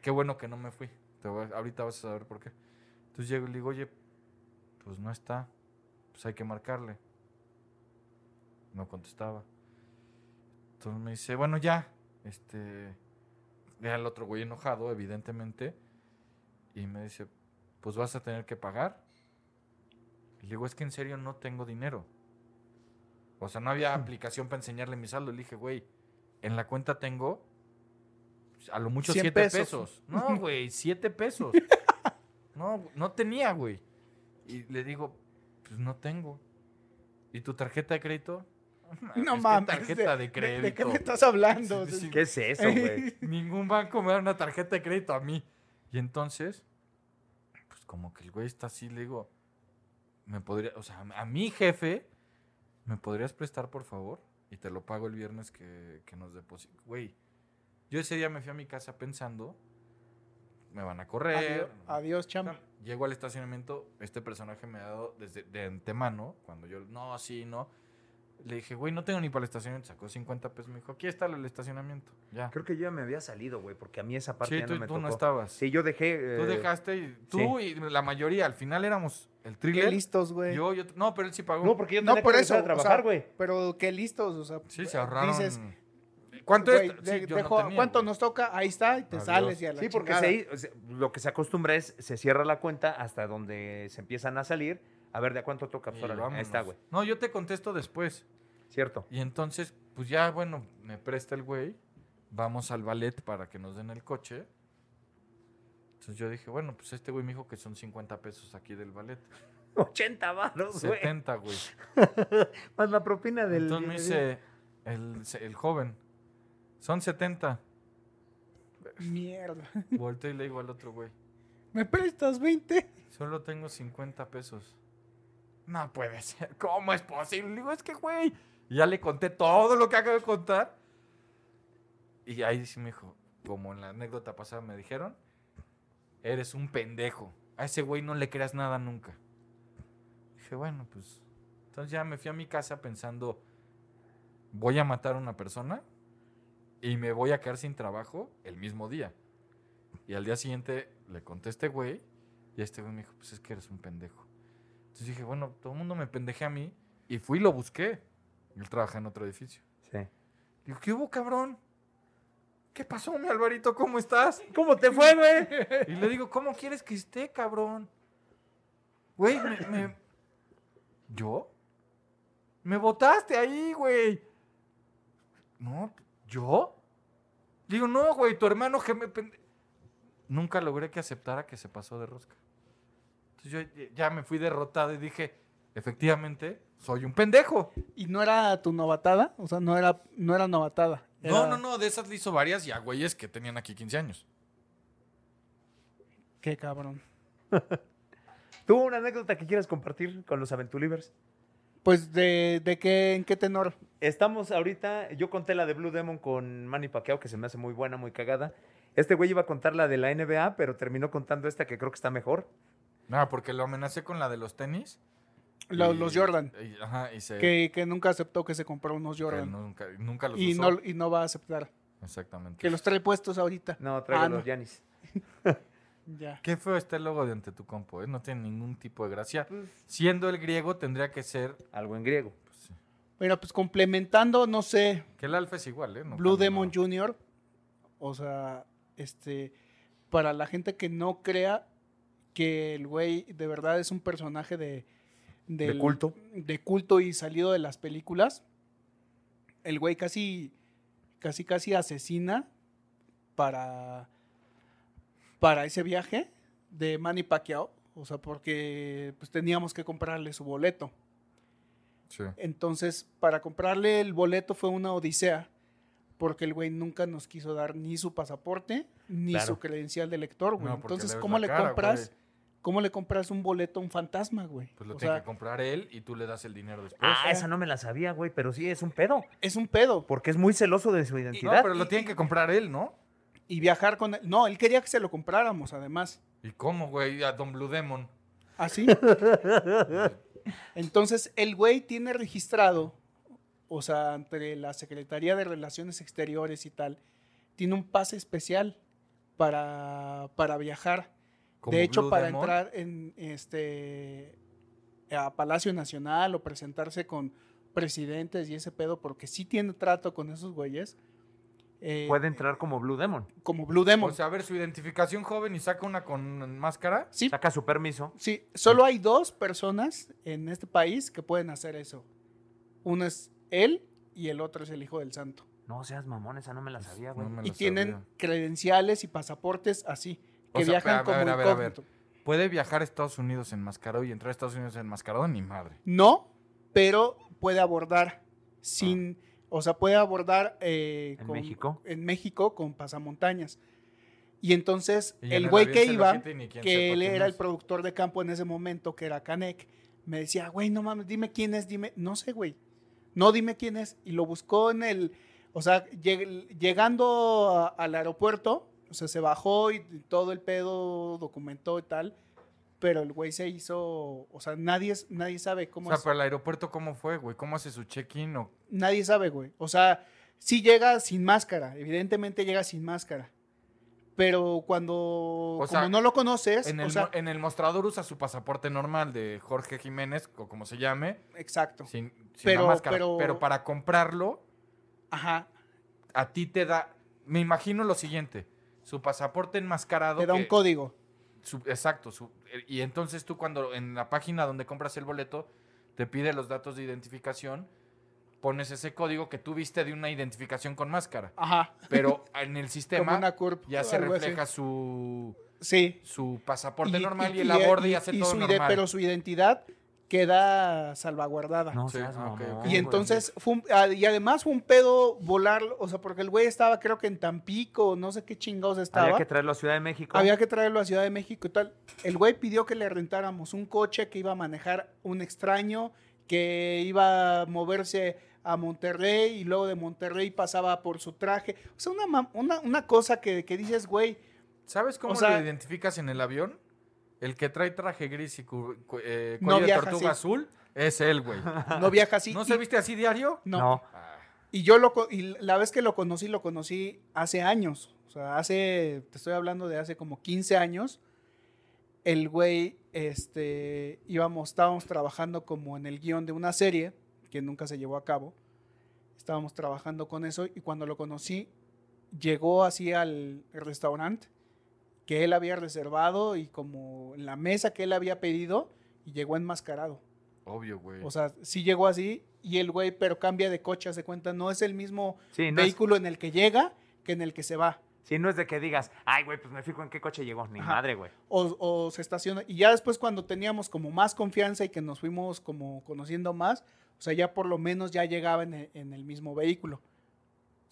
qué bueno que no me fui. Te voy a- ahorita vas a saber por qué. Entonces llego y le digo, oye, pues no está. Pues hay que marcarle. No contestaba. Entonces me dice, bueno, ya. Este. Era el otro güey enojado, evidentemente. Y me dice, pues vas a tener que pagar. Y le digo, es que en serio no tengo dinero. O sea, no había aplicación para enseñarle mi saldo. Le dije, güey, en la cuenta tengo a lo mucho 100 siete pesos. pesos. No, güey, siete pesos. No, no tenía, güey. Y le digo, pues no tengo. ¿Y tu tarjeta de crédito? No Es mames. tarjeta de, ¿De, crédito. de qué me estás hablando? Sí, sí, ¿Qué es eso, güey? Ningún banco me da una tarjeta de crédito a mí. Y entonces, pues como que el güey está así, le digo, me podría, o sea, a mi jefe, ¿me podrías prestar por favor? Y te lo pago el viernes que, que nos deposite. Güey, yo ese día me fui a mi casa pensando, me van a correr. Adiós, adiós, chamba. Llego al estacionamiento, este personaje me ha dado desde de antemano, cuando yo, no, sí, no. Le dije, güey, no tengo ni para el estacionamiento. Sacó 50 pesos. Me dijo, aquí está el estacionamiento. Ya. Creo que yo ya me había salido, güey, porque a mí esa parte Sí, ya tú, no me tú tocó. no estabas. Sí, yo dejé. Tú eh, dejaste y tú y la mayoría, al final éramos el Qué thriller. listos, güey. Yo, yo, no, pero él sí pagó. No, porque yo No, tenía por que eso. a o sea, trabajar, güey. pero qué listos, o sea. sí, se ahorraron. Dices, ¿Cuánto güey, es? Sí, de- yo no dejo- tenía, ¿Cuánto güey. nos toca? Ahí está, y te Adiós. sales y a la Sí, porque se, lo que se acostumbra es, se cierra la cuenta hasta donde se empiezan a salir, a ver de a cuánto toca. Pues, ahí está, güey. No, yo te contesto después. Cierto. Y entonces, pues ya, bueno, me presta el güey. Vamos al ballet para que nos den el coche. Entonces yo dije, bueno, pues este güey me dijo que son 50 pesos aquí del ballet. 80 varos, güey. 70, güey. Más la propina del. Entonces me dice el, el joven, son 70. Mierda. Volteo y le digo al otro güey, ¿Me prestas 20? solo tengo 50 pesos. No puede ser, ¿cómo es posible? Le digo, es que güey. Y ya le conté todo lo que acabo de contar. Y ahí sí me dijo, como en la anécdota pasada me dijeron, eres un pendejo. A ese güey no le creas nada nunca. Dije, bueno, pues. Entonces ya me fui a mi casa pensando, voy a matar a una persona y me voy a quedar sin trabajo el mismo día. Y al día siguiente le conté a este güey y este güey me dijo, pues es que eres un pendejo. Entonces dije, bueno, todo el mundo me pendeje a mí y fui y lo busqué. Él trabaja en otro edificio. Sí. Digo, ¿qué hubo, cabrón? ¿Qué pasó, mi Alvarito? ¿Cómo estás? ¿Cómo te fue, güey? Y le digo, ¿cómo quieres que esté, cabrón? Güey, me, me- ¿Yo? Me votaste ahí, güey. No, ¿yo? Digo, no, güey, tu hermano que me... pende-". Nunca logré que aceptara que se pasó de rosca. Entonces yo ya me fui derrotado y dije, efectivamente, soy un pendejo. ¿Y no era tu novatada? O sea, no era, no era novatada. No, Era- no, no, de esas le hizo varias y a güeyes que tenían aquí 15 años. Qué cabrón. ¿Tú una anécdota que quieras compartir con los Aventulivers? Pues, ¿de, de qué, en qué tenor? Estamos ahorita, yo conté la de Blue Demon con Manny Pacquiao, que se me hace muy buena, muy cagada. Este güey iba a contar la de la NBA, pero terminó contando esta que creo que está mejor. No, porque lo amenacé con la de los tenis. Lo- y- los Jordan. y- ajá, y se... Que, que nunca aceptó que se compró unos Jordan. nunca, nunca los y, usó. no, y no va a aceptar. Exactamente. Que los trae puestos ahorita. No, Ah, no. los Yanis. Ya. Qué feo está el logo de ante tu compo, ¿eh? No tiene ningún tipo de gracia. Pues Siendo el griego, tendría que ser... Algo en griego. pues, sí. Mira, pues complementando, no sé, Que el alfa es igual, ¿eh? No Blue Demon nada. Jr., o sea, este, para la gente que no crea que el güey de verdad es un personaje de... del- culto. De culto y salido de las películas, el güey casi, casi, casi asesina para, para ese viaje de Manny Pacquiao, o sea, porque pues teníamos que comprarle su boleto. Sí. Entonces, para comprarle el boleto fue una odisea, porque el güey nunca nos quiso dar ni su pasaporte ni Claro. su credencial de lector, güey. No, Entonces, le ¿cómo le cara, compras? güey. ¿Cómo le compras un boleto a un fantasma, güey? Pues lo o tiene sea, que comprar él y tú le das el dinero después. Ah, esa no me la sabía, güey, pero sí es un pedo. es un pedo. Porque es muy celoso de su No, identidad. pero lo tiene que comprar él, ¿no? Y viajar con él. No, él quería que se lo compráramos, además. ¿Y cómo, güey? A Don Blue Demon. Así. Entonces, el güey tiene registrado, o sea, entre la Secretaría de Relaciones Exteriores y tal, tiene un pase especial para, para viajar. De hecho, Blue para Demon. entrar en este a Palacio Nacional o presentarse con presidentes y ese pedo, porque sí tiene trato con esos güeyes. Eh, Puede entrar como Blue Demon. como Blue Demon. O sea, a ver, su identificación joven y saca una con máscara. sí, Saca su permiso. Sí, solo hay dos personas en este país que pueden hacer eso. Uno es él y el otro es el hijo del santo. No seas mamón, esa no me la sabía, güey. No me Y tienen sabía. credenciales y pasaportes así, O que sea, viajan a ver, como a ver, a ver, a ver. incógnito. Puede viajar a Estados Unidos enmascarado y entrar a Estados Unidos enmascarado ni madre. No, pero puede abordar sin, o sea, puede abordar eh, ¿En con- México? en México con pasamontañas. Y entonces Y el güey que iba, que él era el productor de campo en ese momento, que era Canek, me decía, güey, no mames, dime quién es, dime, no sé, güey, no dime quién es. Y lo buscó en el, o sea, lleg- llegando a- al aeropuerto, o sea, se bajó y todo el pedo documentó y tal, pero el güey se hizo, o sea, nadie, nadie sabe O cómo sea, es. para el aeropuerto, ¿cómo fue, güey? ¿Cómo hace su check-in? O... Nadie sabe, güey. O sea, sí llega sin máscara, evidentemente llega sin máscara. Pero cuando, sea, como no lo conoces, En o el, sea, mo- en el mostrador usa su pasaporte normal de Jorge Jiménez, o como se llame, exacto. sin, sin Pero- la máscara. pero- Pero... para comprarlo, Ajá, a ti te da... Me imagino lo siguiente. Su pasaporte enmascarado... te da un código. Su- exacto. su- y entonces tú cuando en la página donde compras el boleto, te pide los datos de identificación pones ese código que tú viste de una identificación con máscara. Ajá. Pero en el sistema una ya se así. refleja su, Sí. su pasaporte normal y, y- él aborda y, hace y todo su ide- normal. Pero su identidad queda salvaguardada. No Sí, seas ah, ok, mamón, ok. Y entonces, fue un- ah, y además fue un pedo volar, o sea, porque el güey estaba creo que en Tampico, no sé qué chingados estaba. Había que traerlo a Ciudad de México. Había que traerlo a Ciudad de México y tal. El güey pidió que le rentáramos un coche que iba a manejar un extraño, que iba a moverse a Monterrey y luego de Monterrey pasaba por su traje. O sea, una, una, una cosa que, que dices, güey, ¿Sabes cómo o sea- lo identificas en el avión? El que trae traje gris y cu- cu- eh, No de tortuga así. azul es él, güey. no viaja así. ¿No Y- se viste así diario? No. No. Ah, Y yo lo y la vez que lo conocí, lo conocí hace años. O sea, hace, te estoy hablando de hace como 15 años. El güey, este, íbamos, estábamos trabajando como en el guion de una serie que nunca se llevó a cabo. Estábamos trabajando con eso y cuando lo conocí, llegó así al restaurante que él había reservado y como en la mesa que él había pedido y llegó enmascarado. obvio, güey. O sea, sí llegó así y el güey, pero cambia de coche, hace cuenta, no es el mismo Sí, no es, vehículo en el que llega que en el que se va. sí, no es de que digas, ay, güey, pues me fijo en qué coche llegó. Ni Ajá. madre, güey. O, o se estaciona. Y ya después cuando teníamos como más confianza y que nos fuimos como conociendo más, o sea, ya por lo menos ya llegaba en el, en el mismo vehículo.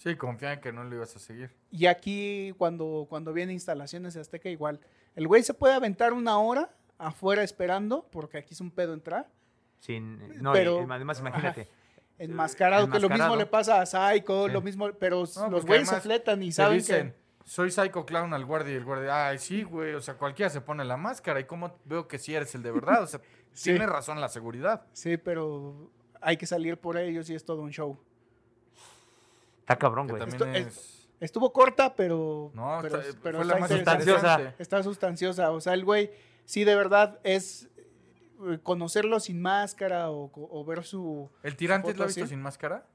Sí, confía en que no lo ibas a seguir. Y aquí cuando, cuando viene instalaciones de Azteca igual, el güey se puede aventar una hora afuera esperando, porque aquí es un pedo entrar, Sin, no, Pero- y- además imagínate. enmascarado, que lo mismo le pasa a Psycho, Sí. lo mismo, pero No, los güeyes se fletan y saben dicen, que... soy Psycho Clown al guardia y el guardia, ay, sí, güey, o sea, cualquiera se pone la máscara y cómo veo que sí eres el de verdad, o sea, Sí. tiene razón la seguridad. Sí, pero hay que salir por ellos y es todo un show. Está cabrón, güey. también Esto- es... Estuvo corta, pero, No, pero, está- pero fue la está más interesante. sustanciosa. Está sustanciosa. O sea, el güey, sí, de verdad, es eh, conocerlo sin máscara o, o ver su... ¿El tirante foto lo ha visto sin máscara?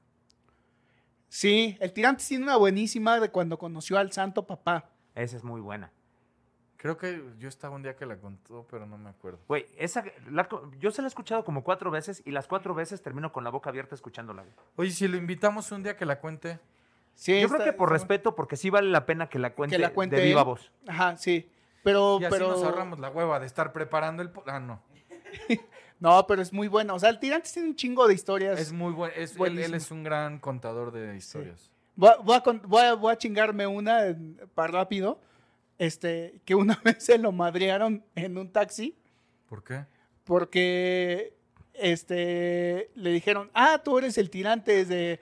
Sí, el tirante tiene una buenísima de cuando conoció al santo papá. Esa es muy buena. Creo que yo estaba un día que la contó, pero no me acuerdo. Güey, esa, la yo se la he escuchado como cuatro veces y las cuatro veces termino con la boca abierta escuchándola. güey. Oye, si lo invitamos un día que la cuente, Sí, Yo está- creo que por está- respeto, porque sí vale la pena que la cuente, la cuente de viva él. voz. Ajá, sí. Pero, y así pero... nos ahorramos la hueva de estar preparando el... Ah, no. No, pero es muy buena. O sea, el tirante tiene un chingo de historias. Es muy bueno. Es, él, es un gran contador de historias. Voy a, voy a voy a- voy a chingarme una para rápido. Este, que una vez se lo madrearon en un taxi ¿Por qué? porque este le dijeron, ah, tú eres el tirante de,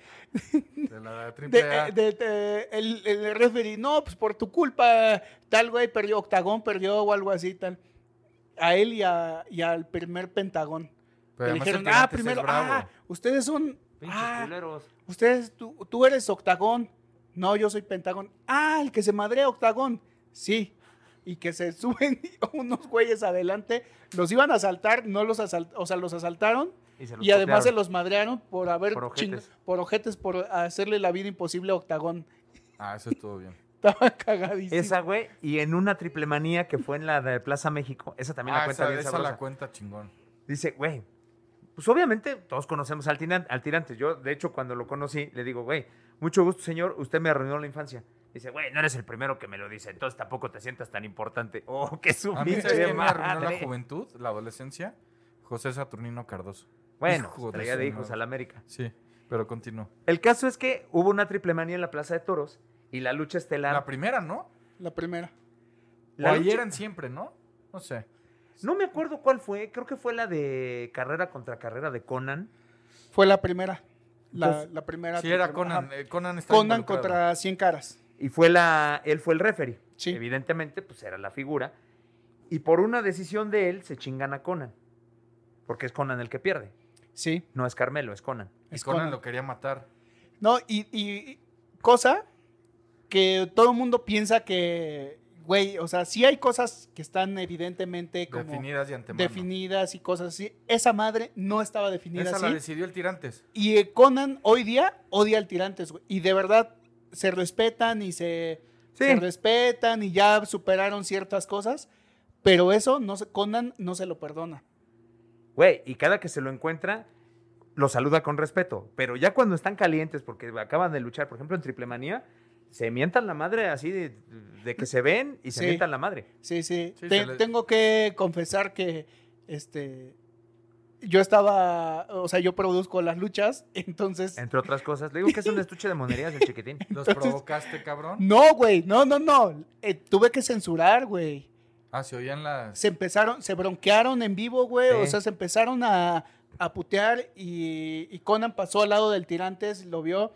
De la de, triple A. de- de- el, el referee, no, pues por tu culpa, tal güey perdió, Octagón perdió o algo así, tal. A él y, a- y al primer Pentagón. Pero Le dijeron, ah, primero, ah, ustedes son, Pinches ah, culeros. Ustedes, tú, tú eres octagón. No, yo soy pentagón. Ah, el que se madrea octagón. Sí. Y que se suben unos güeyes adelante. Los iban a asaltar, no los asaltaron, o sea, los asaltaron. Y, se los Y además se los madrearon por haber Por ojetes. por ojetes, por hacerle la vida imposible a Octagón. Ah, eso estuvo bien. Estaba cagadísimo. Esa, güey, y en una triple manía que fue en la de Plaza México, esa también la Ah, cuenta esa, bien esa sabrosa. la cuenta chingón. Dice, güey, pues obviamente todos conocemos al tirante, al tirante. Yo, de hecho, cuando lo conocí, le digo, güey, mucho gusto, señor, usted me arruinó la infancia. Dice, güey, no eres el primero que me lo dice, entonces tampoco te sientas tan importante. Oh, qué su A mí, ¿sabes pinche quién me arruinó la madre. juventud, la adolescencia? José Saturnino Cardoso. Bueno, Hijo de traía de hijos madre. a la América. Sí, pero continúo. El caso es que hubo una triple manía en la Plaza de Toros y la lucha estelar. La primera, ¿no? La primera. la o ahí eran siempre, ¿no? No sé. No me acuerdo cuál fue, creo que fue la de carrera contra carrera de Conan. Fue la primera. La, primera. Sí, era Conan. ajá. eh, Conan está Conan contra 100 caras. Y fue la, él fue el referee. Sí. Evidentemente, pues era la figura. Y por una decisión de él se chingan a Conan. Porque es Conan el que pierde. Sí. No es Carmelo, es Conan. Y es Conan, Conan. lo quería matar. No, y, y cosa que todo el mundo piensa que, güey, o sea, sí hay cosas que están evidentemente como Definidas de antemano. definidas y cosas así. Esa madre no estaba definida Esa la así. decidió el Tirantes. Y Conan hoy día odia al Tirantes, güey. Y de verdad se respetan y se, Sí. se respetan y ya superaron ciertas cosas. Pero eso no se, Conan no se lo perdona. Güey, y cada que se lo encuentra, lo saluda con respeto. Pero ya cuando están calientes, porque acaban de luchar, por ejemplo, en Triple Manía, se mientan la madre así de, de que se ven y se Sí. mientan la madre. Sí, sí. Sí, Te- se le- Tengo que confesar que este yo estaba, o sea, yo produzco las luchas, entonces Entre otras cosas. Le digo que es un estuche de monerías el chiquitín. ¿Los Entonces- provocaste, cabrón? no, güey, no, no, no. Eh, tuve que censurar, güey. Ah, se oían las... Se empezaron, se bronquearon en vivo, güey. O sea, se empezaron a, a putear y, y Conan pasó al lado del Tirantes, lo vio.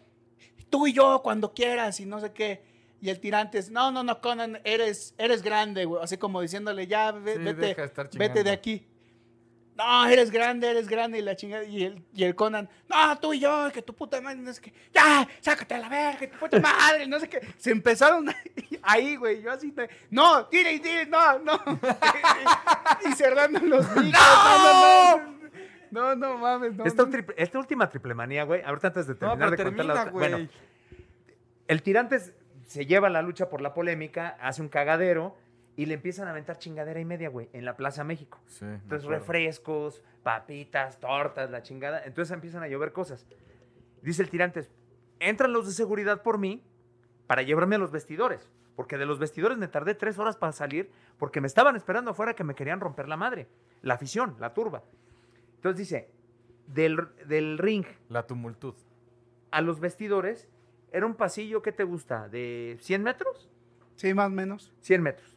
Tú y yo, cuando quieras, y no sé qué. Y el Tirantes, no, no, no, Conan, eres, eres grande, güey. Así como diciéndole, ya, ve- Sí, vete, vete de aquí. No, eres grande, eres grande. Y la chingada. Y el, y el Conan, no, tú y yo, que tu puta madre, no sé qué. Ya, sácate a la verga, tu puta madre, no sé qué. Se empezaron ahí, güey. Yo así, de, no, tire, tire, no, no. y cerrando los micros. No, no, no. No, no mames, no. esta, no. triple- esta última triple manía, güey, ahorita antes de No, terminar pero de contar la otra-. Bueno, el Tirantes se lleva la lucha por la polémica, hace un cagadero y le empiezan a aventar chingadera y media, güey, en la Plaza México. Sí, Entonces, refrescos, papitas, tortas, la chingada. Entonces empiezan a llover cosas. Dice el Tirantes, entran los de seguridad por mí para llevarme a los vestidores. Porque de los vestidores me tardé tres horas para salir porque me estaban esperando afuera que me querían romper la madre. La afición, la turba. Entonces dice, del, del ring La tumultud. a los vestidores era un pasillo, ¿qué te gusta? ¿De 100 metros? Sí, más o menos. 100 metros.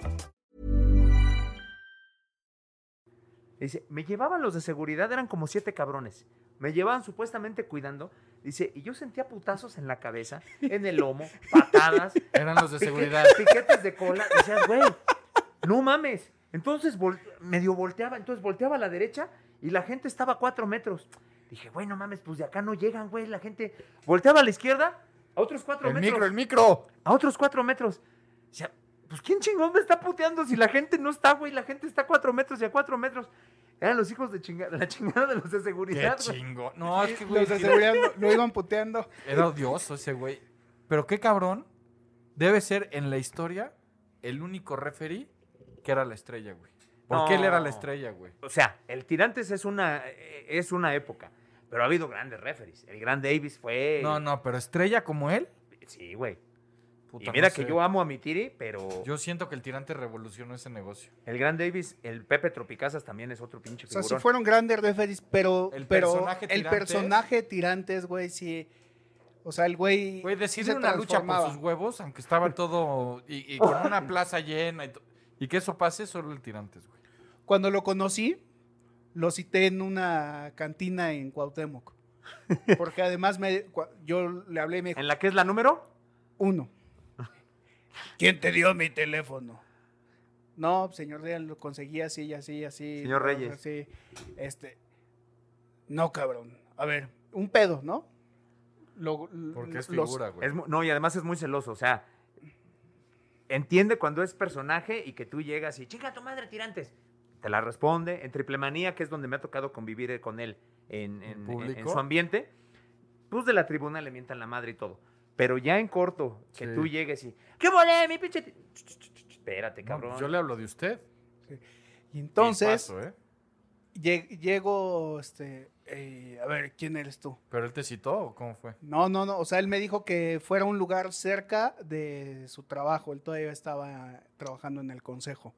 Dice, me llevaban los de seguridad, eran como siete cabrones. Me llevaban supuestamente cuidando. Dice, y yo sentía putazos en la cabeza, en el lomo, patadas. Eran los de pique- seguridad. Piquetes de cola. Decías, güey, no mames. Entonces vol- medio volteaba, entonces volteaba a la derecha y la gente estaba a cuatro metros. Dije, güey, no mames, pues de acá no llegan, güey. La gente volteaba a la izquierda, a otros cuatro El metros. micro, el micro. A otros cuatro metros. O sea, pues ¿quién chingón me está puteando si la gente no está, güey? La gente está a cuatro metros y a cuatro metros. Eran los hijos de chingada, la chingada de los de Qué seguridad, güey. chingo. No, es que, güey, Los de seguridad lo, lo iban puteando. era odioso ese güey. Pero qué cabrón. Debe ser en la historia el único referee que era la estrella, güey. Porque él era la No. estrella, güey. O sea, el Tirantes es una, eh, es una época, pero ha habido grandes referees. El gran Davis fue... No, no, pero estrella como él. Sí, güey. Puta, Y mira no que sé. yo amo a mi Tiri, pero Yo siento que el tirante revolucionó ese negocio. el gran Davis, el Pepe Tropicazas también es otro pinche O sea, figurón. sí fueron grandes referees, pero El pero personaje el Tirantes- personaje tirantes, güey, sí. O sea, el güey. Güey, decide una lucha por sus huevos, aunque estaba todo. Y, y con una plaza llena. Y, y que eso pase, solo el tirantes, güey. Cuando lo conocí, lo cité en una cantina en Cuauhtémoc. Porque además me, yo le hablé y me dijo, ¿En la que es la número? uno. ¿Quién te dio mi teléfono? No, señor Reyes, lo conseguí así, así, así. Señor Reyes. Así, este. No, cabrón. A ver, un pedo, ¿no? Lo- Porque es los- figura, güey. Es no, y además es muy celoso, o sea, entiende cuando es personaje y que tú llegas y, chica, tu madre, tirantes. Te la responde. En Triple Manía, que es donde me ha tocado convivir con él en, en- en- público? en su ambiente, pues de la tribuna le mientan la madre y todo. Pero ya en corto, que Sí. tú llegues y, ¿qué volé, mi pinche? ti-?" Ch, ch, ch, ch, Espérate, cabrón. pues yo le hablo de usted. Y entonces, Tipazo, ¿eh? lle- llego, este, eh, a ver, ¿quién eres tú? ¿Pero él te citó o cómo fue? No, no, no, o sea, él me dijo que fuera un lugar cerca de su trabajo, él todavía estaba trabajando en el consejo.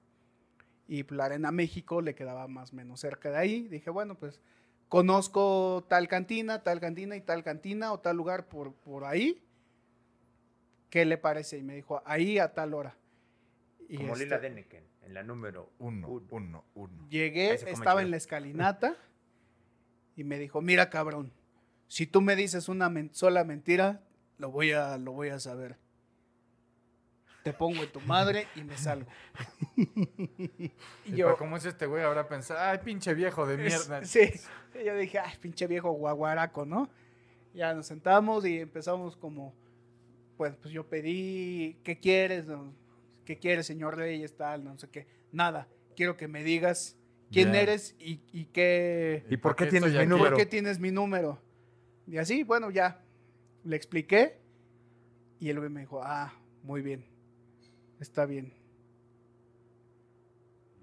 Y la Arena México le quedaba más o menos cerca de ahí. Dije, bueno, pues conozco tal cantina, tal cantina y tal cantina o tal lugar por, por ahí. ¿Qué le parece? Y me dijo, ahí a tal hora. Y Como este, Lila Deneken, en la número Uno, uno. uno, uno. Llegué, estaba en la escalinata y me dijo, mira cabrón, si tú me dices una men- sola mentira, lo voy a, lo voy a saber. te pongo en tu madre y me salgo. y yo, ¿Cómo es este güey? Habrá pensado, ay, pinche viejo de Es- mierda. Sí. Y Yo dije, ay, pinche viejo guaguaraco, ¿no? Ya nos sentamos y empezamos como, pues, pues yo pedí, ¿qué quieres? no? ¿Qué quieres, señor Reyes? Tal, no sé qué. Nada, quiero que me digas quién eres y, y qué, ¿Y por qué tienes mi aquí? por número? qué tienes mi número. Y así, bueno, ya, le expliqué y el güey me dijo, ah, muy bien, está bien.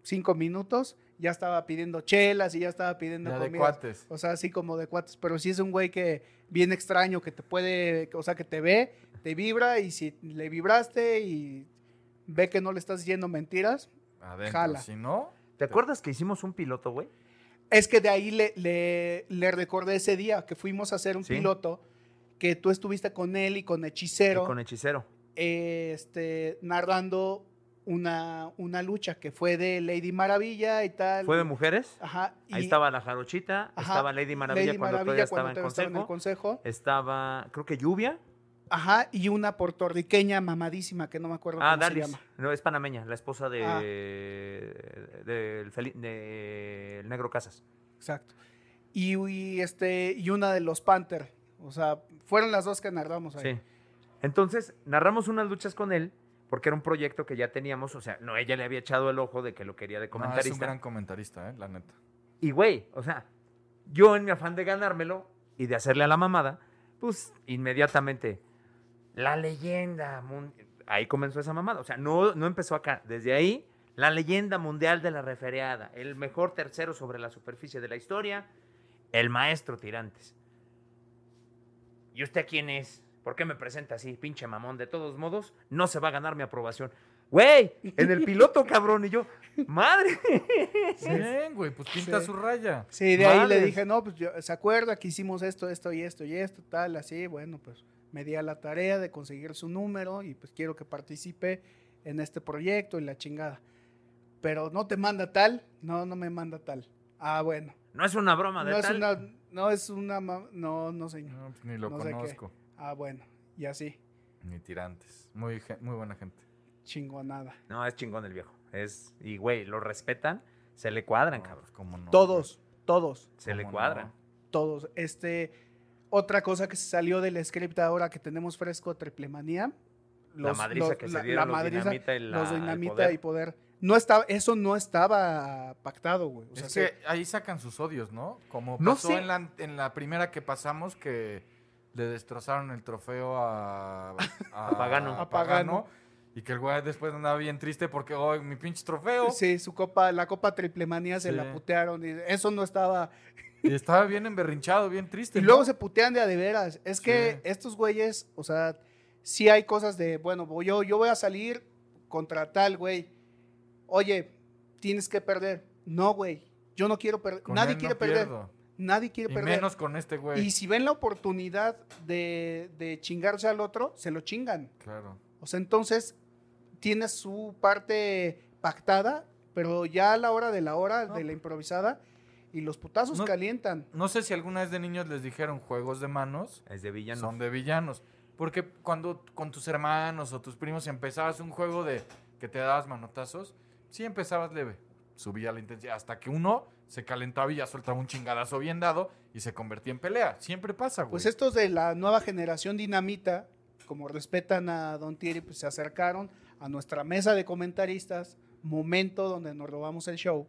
Cinco minutos, ya estaba pidiendo chelas y ya estaba pidiendo Ya de comida. cuates. O sea, así como de cuates. Pero sí es un güey que bien extraño, que te puede, o sea, que te ve, te vibra y si le vibraste y ve que no le estás diciendo mentiras, Adentro. Jala. Si no, ¿Te acuerdas que hicimos un piloto, güey? es que de ahí le, le, le recordé ese día que fuimos a hacer un Sí. piloto, que tú estuviste con él y con Y Hechicero, Con hechicero. este, narrando una, una lucha que fue de Lady Maravilla y tal. ¿Fue de mujeres? Ajá. Ahí estaba la jarochita, ajá, estaba Lady Maravilla Lady cuando Maravilla todavía estaba cuando en estaba consejo. consejo. Estaba, creo que Lluvia. Ajá, y una puertorriqueña mamadísima que no me acuerdo Ah, cómo se llama. No, es panameña, la esposa de, Ah. del de- el Negro Casas. Exacto. Y, y, este, y una de los Panther. O sea, fueron las dos que narramos ahí. Sí. Entonces, narramos unas luchas con él, porque era un proyecto que ya teníamos, o sea, no, ella le había echado el ojo de que lo quería de no, es comentarista. un gran comentarista, eh, la neta. Y güey, o sea, yo en mi afán de ganármelo y de hacerle a la mamada, pues inmediatamente, la leyenda, ahí comenzó esa mamada, o sea, no, no empezó acá, desde ahí, la leyenda mundial de la refereada, el mejor tercero sobre la superficie de la historia, el maestro Tirantes. ¿Y usted quién es? ¿Por qué me presenta así, pinche mamón? De todos modos, no se va a ganar mi aprobación. Güey, en el piloto, cabrón, y yo, madre. Bien, güey, pues pinta Sí. su raya. Sí, de ahí le dije, no, pues yo- se acuerda que hicimos esto, esto y esto y esto, tal, así, bueno, pues me di a la tarea de conseguir su número y pues quiero que participe en este proyecto y la chingada. Pero no te manda tal, no, no me manda tal. Ah, bueno. No es una broma de No es tal. una, no es una, no, no señor. No, pues ni lo No sé qué. Ah, bueno, y así, Ni tirantes. Muy, muy buena gente. chingonada. No, es chingón el viejo. Es, y güey, lo respetan, se le cuadran, No, cabrón. cómo no, Todos, todos. Se le ¿Cómo cuadran. no? todos. Este, otra cosa que se salió del script ahora que tenemos fresco, Triplemanía. La madriza que se dieron los Dinamita y la- los dinamita Poder. y poder. No estaba, eso no estaba pactado, güey. O sea, es que ahí sacan sus odios, ¿no? Como No pasó sé. en, la, en la primera que pasamos que le destrozaron el trofeo a, A Pagano. A Pagano. Y que el güey después andaba bien triste porque, oh, mi pinche trofeo. sí, su copa, la copa Triplemanía se Sí. la putearon. Y eso no estaba. Y estaba bien emberrinchado, bien triste. Y ¿no? luego se putean de a de veras. Es que Sí. estos güeyes, o sea, sí hay cosas de, bueno, voy- yo, yo voy a salir contra tal, güey. Oye, tienes que perder. No, güey. Yo no quiero perder. Nadie él no quiere perder. pierdo. Nadie quiere Y perder. menos con este güey. Y si ven la oportunidad de, de chingarse al otro, se lo chingan. Claro. O sea, entonces tiene su parte pactada, pero ya a la hora de la hora, No. de la improvisada, y los putazos No- calientan. No sé si alguna vez de niños les dijeron juegos de manos. Es de villanos. Son de villanos. Porque cuando con tus hermanos o tus primos empezabas un juego de que te dabas manotazos, sí empezabas leve. Subía la intensidad hasta que uno se calentaba y ya soltaba un chingadazo bien dado y se convertía en pelea. Siempre pasa, güey. Pues estos de la nueva generación dinamita, como respetan a Don Thierry, pues se acercaron a nuestra mesa de comentaristas, momento donde nos robamos el show,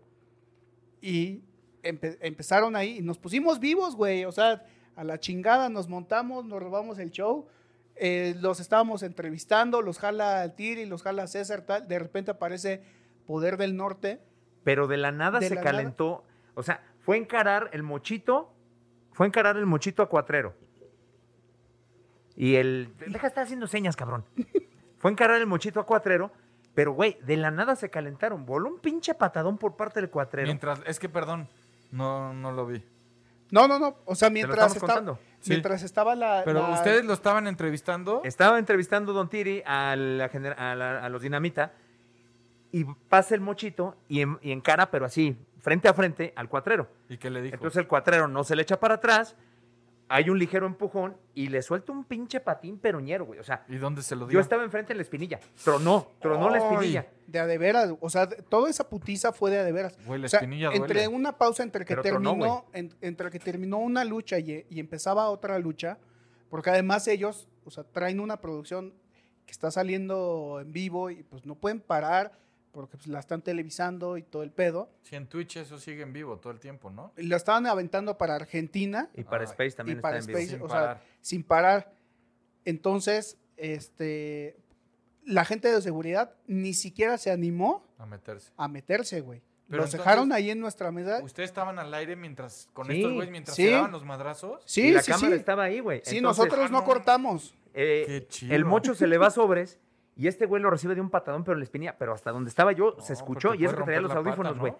y empe- empezaron ahí, y nos pusimos vivos, güey, o sea, a la chingada nos montamos, nos robamos el show, eh, los estábamos entrevistando, los jala al Thierry, los jala César, tal, de repente aparece Poder del Norte, Pero de la nada De se la nada. O sea, fue encarar el mochito. Fue encarar el mochito a cuatrero. Y el. Deja de estar haciendo señas, cabrón. Fue encarar el mochito a cuatrero. Pero, güey, de la nada se calentaron. Voló un pinche patadón por parte del cuatrero. Mientras, es que perdón, no, no lo vi. no, no, no, o sea, mientras, estamos estaba. Sí. mientras estaba la... Pero la- ustedes lo estaban entrevistando. Estaba entrevistando Don Tiri a, la gener- a, la- a los Dinamita y pasa el mochito y, en- y encara, pero así, frente a frente, al cuatrero. ¿Y qué le dijo? Entonces el cuatrero no se le echa para atrás, hay un ligero empujón y le suelta un pinche patín peroñero, güey. O sea, ¿Y dónde se lo dio? yo estaba enfrente en la espinilla. Tronó, tronó la espinilla. De a de veras, o sea, de- toda esa putiza fue de a de veras. Güey, la O sea, espinilla entre duele. una pausa entre que Pero tronó, terminó, en- entre que terminó una lucha y, y empezaba otra lucha, porque además ellos, o sea, traen una producción que está saliendo en vivo y pues no pueden parar porque pues, la están televisando y todo el pedo. Si en Twitch eso sigue en vivo todo el tiempo, ¿no? Y la estaban aventando para Argentina Y para Ay. Space también y está para en vivo. Space, Sin o parar. sea, sin parar. Entonces, este, la gente de seguridad ni siquiera se animó A meterse. a meterse, güey. Pero Los entonces- dejaron ahí en nuestra mesa. ¿Ustedes estaban al aire mientras, con Sí, estos güeyes, mientras sí. se daban los madrazos? Sí, y la sí, cámara sí. estaba ahí, güey. Sí, Entonces, nosotros ah, no no. cortamos. eh, Qué chido. el mocho se le va a sobres y este güey lo recibe de un patadón, pero en la espinilla. Pero hasta donde estaba yo No, se escuchó y eso puede que traía los audífonos, ¿no? güey.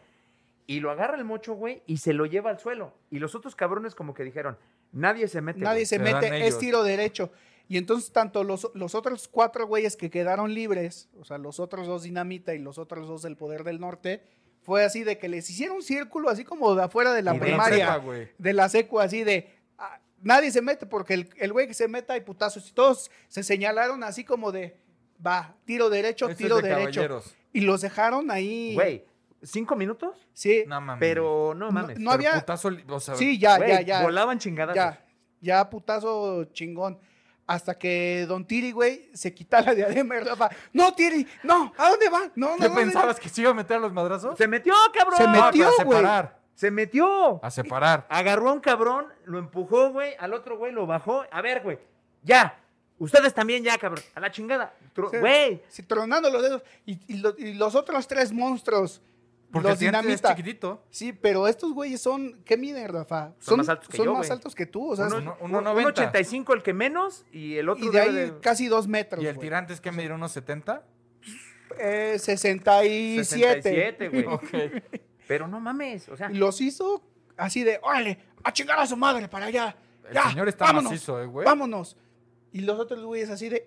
Y lo agarra el mocho, güey, y se lo lleva al suelo. Y los otros cabrones como que dijeron, nadie se mete. Nadie güey". se mete, es tiro derecho. Y entonces tanto los, los otros cuatro güeyes que quedaron libres, o sea, los otros dos Dinamita y los otros dos del Poder del Norte, fue así de que les hicieron un círculo así como de afuera de la Y de primaria, de la secu, así de... ah, nadie se mete porque el, el güey que se meta hay putazos. Y todos se señalaron así como de, va, tiro derecho, tiro de derecho. caballeros. Y los dejaron ahí. Güey, ¿cinco minutos? Sí, No mames. Pero no mames. no había- putazo li- o sea, sí, ya, ya, ya. Volaban chingadas. Ya, ya putazo chingón. Hasta que Don Tiri, güey, se quita la diadema y Rafa, no, Tiri, no, ¿a dónde va? No, no, ¿Qué no, pensabas que se iba a meter a los madrazos? Se metió, cabrón. Se No, metió, pero a güey. separar. Se metió. A separar. Agarró a un cabrón, lo empujó, güey. Al otro, güey, lo bajó. A ver, güey. Ya. Ustedes también ya, cabrón. A la chingada. Tro- Sí. Güey. Sí, tronando los dedos. Y, y lo- y los otros tres monstruos, Porque los el gigante es dinamita. chiquitito. Sí, pero estos güeyes son, ¿qué miden, Rafa? Son más altos que son yo, más güey. altos que tú, o sea, Uno- es- uno- Uno- 1.90. 1.85 el que menos y el otro y de ahí de- casi dos metros. ¿Y el tirante es que medirá unos 70? Eh, 67. 67, güey. Pero no mames, o sea, Y los hizo así de, órale, a chingar a su madre para allá. El ya, señor está vámonos, macizo, eh, güey. Vámonos. Y los otros güeyes así de,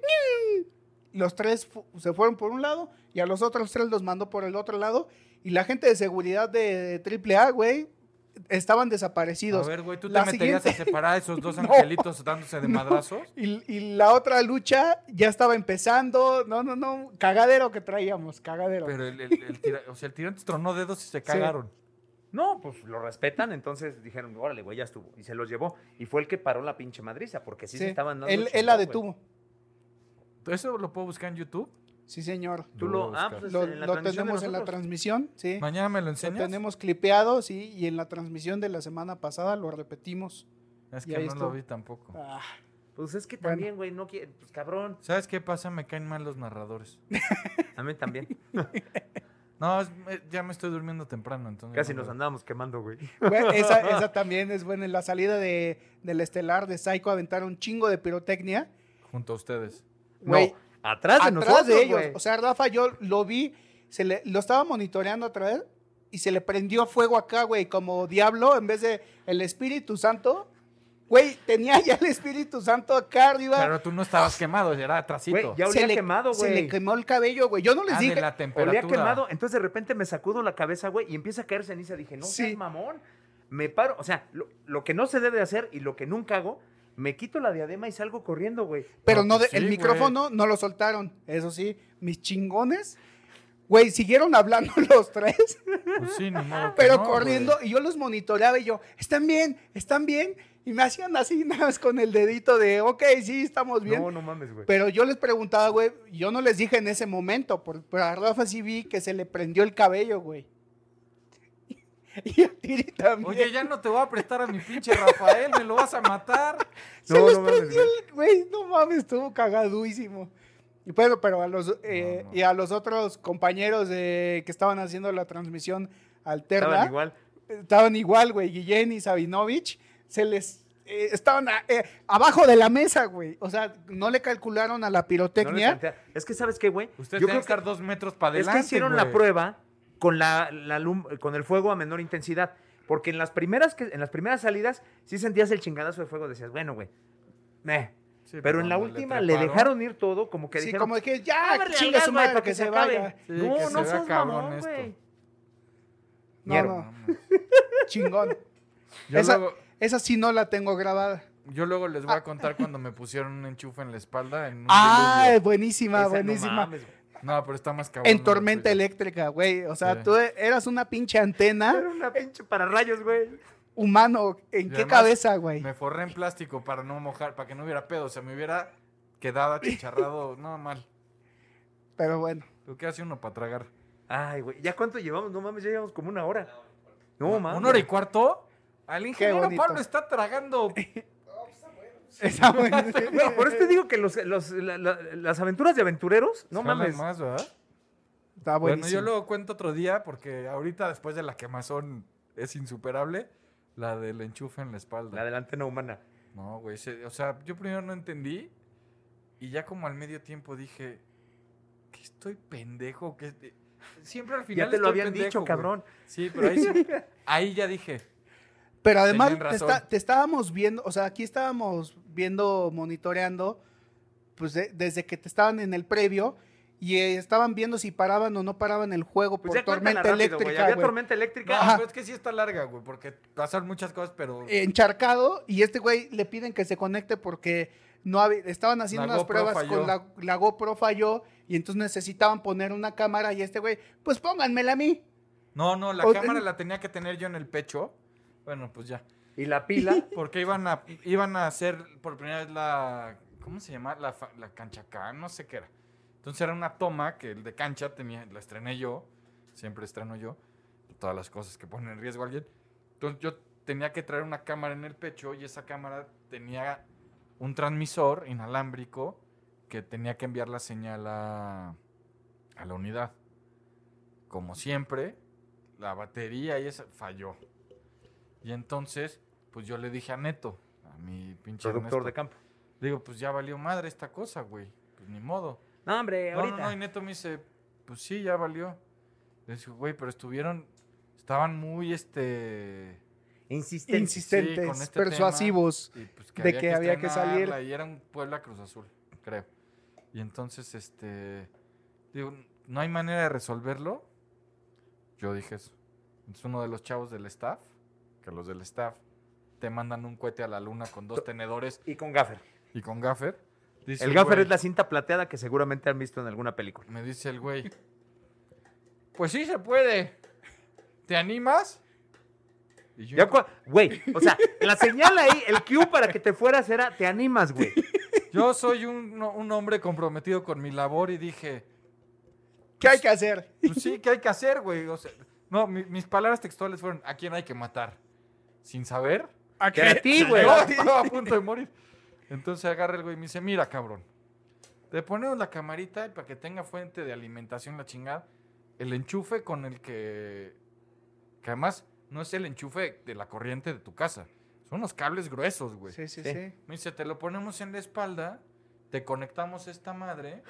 los tres fu- se fueron por un lado y a los otros tres los mandó por el otro lado. Y la gente de seguridad de AAA, güey, estaban desaparecidos. A ver, güey, ¿tú te La meterías siguiente- a separar a esos dos No. angelitos dándose de No. madrazos? Y, y la otra lucha ya estaba empezando. No, no, no. Cagadero que traíamos, cagadero. Pero el, el, el tira- o sea, el tirante tronó dedos y se cagaron. No, pues lo respetan, entonces dijeron, órale, güey, ya estuvo. Y se los llevó. Y fue el que paró la pinche madriza, porque sí, Sí, se estaban dando. él, él la güey. detuvo. ¿Eso lo puedo buscar en YouTube? Sí, señor. Tú Lo lo, ah, pues, Lo, en la lo tenemos en la transmisión, sí. ¿Mañana me lo Lo enseñas? tenemos clipeado, sí, y en la transmisión de la semana pasada lo repetimos. Es que ahí no lo vi tampoco. Ah, Pues es que también, güey, no quiere. Pues cabrón. ¿Sabes qué pasa? Me caen mal los narradores. A mí también. No, es- eh, ya me estoy durmiendo temprano, entonces. Casi no nos andábamos quemando, güey. bueno, esa, esa también es buena. En la salida de, del estelar de Psycho aventaron un chingo de pirotecnia. Junto a ustedes. Güey, no, atrás de atrás nosotros, de ellos. güey. O sea, Rafa, yo lo vi, se le, lo estaba monitoreando otra vez y se le prendió fuego acá, güey, como diablo, en vez de el Espíritu Santo. Güey, tenía ya el Espíritu Santo acá arriba. Pero tú no estabas quemado, era atrasito. Güey, ya se olía le, quemado, Se güey. le quemó el cabello, güey. Yo no les Ah, de dije. la temperatura. Olía quemado, entonces de repente me sacudo la cabeza, güey, y empieza a caer ceniza. Dije, no Sí. seas mamón. Me paro, o sea, lo, lo que no se debe hacer y lo que nunca hago, me quito la diadema y salgo corriendo, güey. Pero No, no, pues de- el sí, micrófono no lo soltaron. Eso sí, mis chingones. Güey, siguieron hablando los tres, Pues sí, ni modo que pero no, corriendo. Y yo los monitoreaba y yo, ¿están bien? ¿Están bien? Y me hacían así, nada más con el dedito de, ok, sí, estamos bien. No, no mames, güey. Pero yo les preguntaba, güey, yo no les dije en ese momento, por- pero a Rafa sí vi que se le prendió el cabello, güey. Y a Tiri también. Oye, ya no te voy a prestar a mi pinche Rafael, me lo vas a matar. Se No, les no mames, prendió el, güey, no mames, estuvo cagadísimo. Y bueno, pero a los, eh, No, no. y a los otros compañeros de, que estaban haciendo la transmisión alterna, Estaban igual. estaban igual, güey, Guillén y Sabinovich, se les, eh, estaban a- eh, abajo de la mesa, güey. O sea, no le calcularon a la pirotecnia. es que, ¿sabes qué, güey? Ustedes Yo creo que estar dos metros para es adelante. que hicieron la prueba con, la, la lum- con el fuego a menor intensidad. Porque en las primeras, que, en las primeras salidas sí sentías el chingadazo de fuego. Decías, bueno, güey, meh. Sí, Pero en la última le, dejaron ir todo, como que sí, dijeron, como que ya, "Ábrele al chinga su madre que, se acabe". vaya. Sí, no, que no seas cabrón mamón, güey. No, no, chingón. Yo esa, luego- esa sí no la tengo grabada. yo luego les voy a contar cuando me pusieron un enchufe en la espalda en un Ah, diluvio. buenísima, Esa, buenísima. No, pero está más cabrón. en tormenta tuya. eléctrica, güey. O sea, Sí. tú eras una pinche antena Era una pinche para rayos, güey. humano. ¿En Y qué cabeza, güey? Me forré en plástico para no mojar, para que no hubiera pedo. O sea, me hubiera quedado achicharrado. no, mal. Pero bueno. Lo que hace uno para tragar. Ay, güey. ¿Ya cuánto llevamos? No mames, ya llevamos como una hora. No, mames. ¿Una hora y cuarto? Al ingeniero. Pablo está tragando. Está bueno. No, por eso te digo que los, los- la- la- las aventuras de aventureros, no Jalan mames. más, ¿verdad? Está Bueno, buenísimo. yo luego cuento otro día porque ahorita después de la quemazón es insuperable. La del enchufe en la espalda. La de la antena humana. No, güey. se- o sea, yo primero no entendí y ya como al medio tiempo dije, que estoy pendejo, que siempre al final Ya te lo habían pendejo, dicho, güey". cabrón. Sí, pero ahí, sí- ahí ya dije, Pero además te, razón. está- te estábamos viendo, o sea, aquí estábamos viendo, monitoreando, pues de- desde que te estaban en el previo y eh, estaban viendo si paraban o no paraban el juego Pues por ya tormenta rápido, eléctrica, Había güey. tormenta eléctrica. Ajá. pero es que sí está larga, güey, porque pasan muchas cosas, pero Encharcado y este güey le piden que se conecte porque no había- estaban haciendo La unas GoPro pruebas falló. con la, la GoPro falló y entonces necesitaban poner una cámara y este güey, pues pónganmela a mí. no, no, la O- cámara la tenía que tener yo en el pecho. Bueno, pues ya. Y la pila. Porque iban a, iban a hacer por primera vez la. ¿Cómo se llama? La, la cancha acá, no sé qué era. Entonces era una toma que el de cancha tenía, la estrené yo. Siempre estreno yo. Todas las cosas que ponen en riesgo a alguien. Entonces yo tenía que traer una cámara en el pecho y esa cámara tenía un transmisor inalámbrico que tenía que enviar la señal a, a la unidad. Como siempre, la batería y esa falló. Y entonces, pues yo le dije a Neto, a mi pinche Productor Ernesto, de campo. digo, pues ya valió madre esta cosa, güey. Pues ni modo. No, hombre, No, no, ahorita. no, y Neto me dice, pues sí, ya valió. Le dije, güey, pero estuvieron, estaban muy, este... Insistente. Insistentes, sí, con este persuasivos. tema, y, pues, de que había que salir. Y era un Puebla Cruz Azul, creo. Y entonces, este, digo, no hay manera de resolverlo. Yo dije eso. Entonces uno de los chavos del staff, que los del staff te mandan un cohete a la luna con dos tenedores Y con gaffer. y con gaffer. dice El gaffer güey- es la cinta plateada que seguramente han visto en alguna película. Me dice el güey. Pues sí se puede. ¿Te animas? Y yo, Ya cua- Güey, o sea, la señal ahí, el cue para que te fueras era, te animas, güey. yo soy un, un hombre comprometido con mi labor y dije, ¿Qué hay que hacer? pues sí, ¿qué hay que hacer, güey? O sea, no, mi- mis palabras textuales fueron, ¿a quién hay que matar? Sin saber. Que a ti, güey. Yo estaba a punto de morir. Entonces agarra el güey y me dice, mira, cabrón. Te ponemos la camarita y para que tenga fuente de alimentación la chingada. El enchufe con el que... Que además no es el enchufe de la corriente de tu casa. Son unos cables gruesos, güey. Sí, sí, Sí. sí. Me dice, te lo ponemos en la espalda, te conectamos esta madre.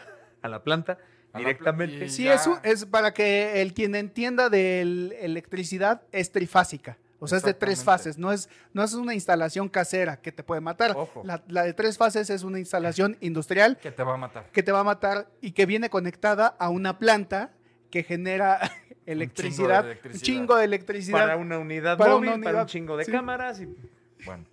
A la planta, directamente. Sí, ya- eso es para que el quien entienda de electricidad es trifásica. O sea, es de tres fases. No es, no es una instalación casera que te puede matar. La, la de tres fases es una instalación industrial Que te va a matar. que te va a matar y que viene conectada a una planta que genera electricidad. Un electricidad. chingo de electricidad. Para una unidad Para móvil, una para un chingo de sí. cámaras. Y... Bueno.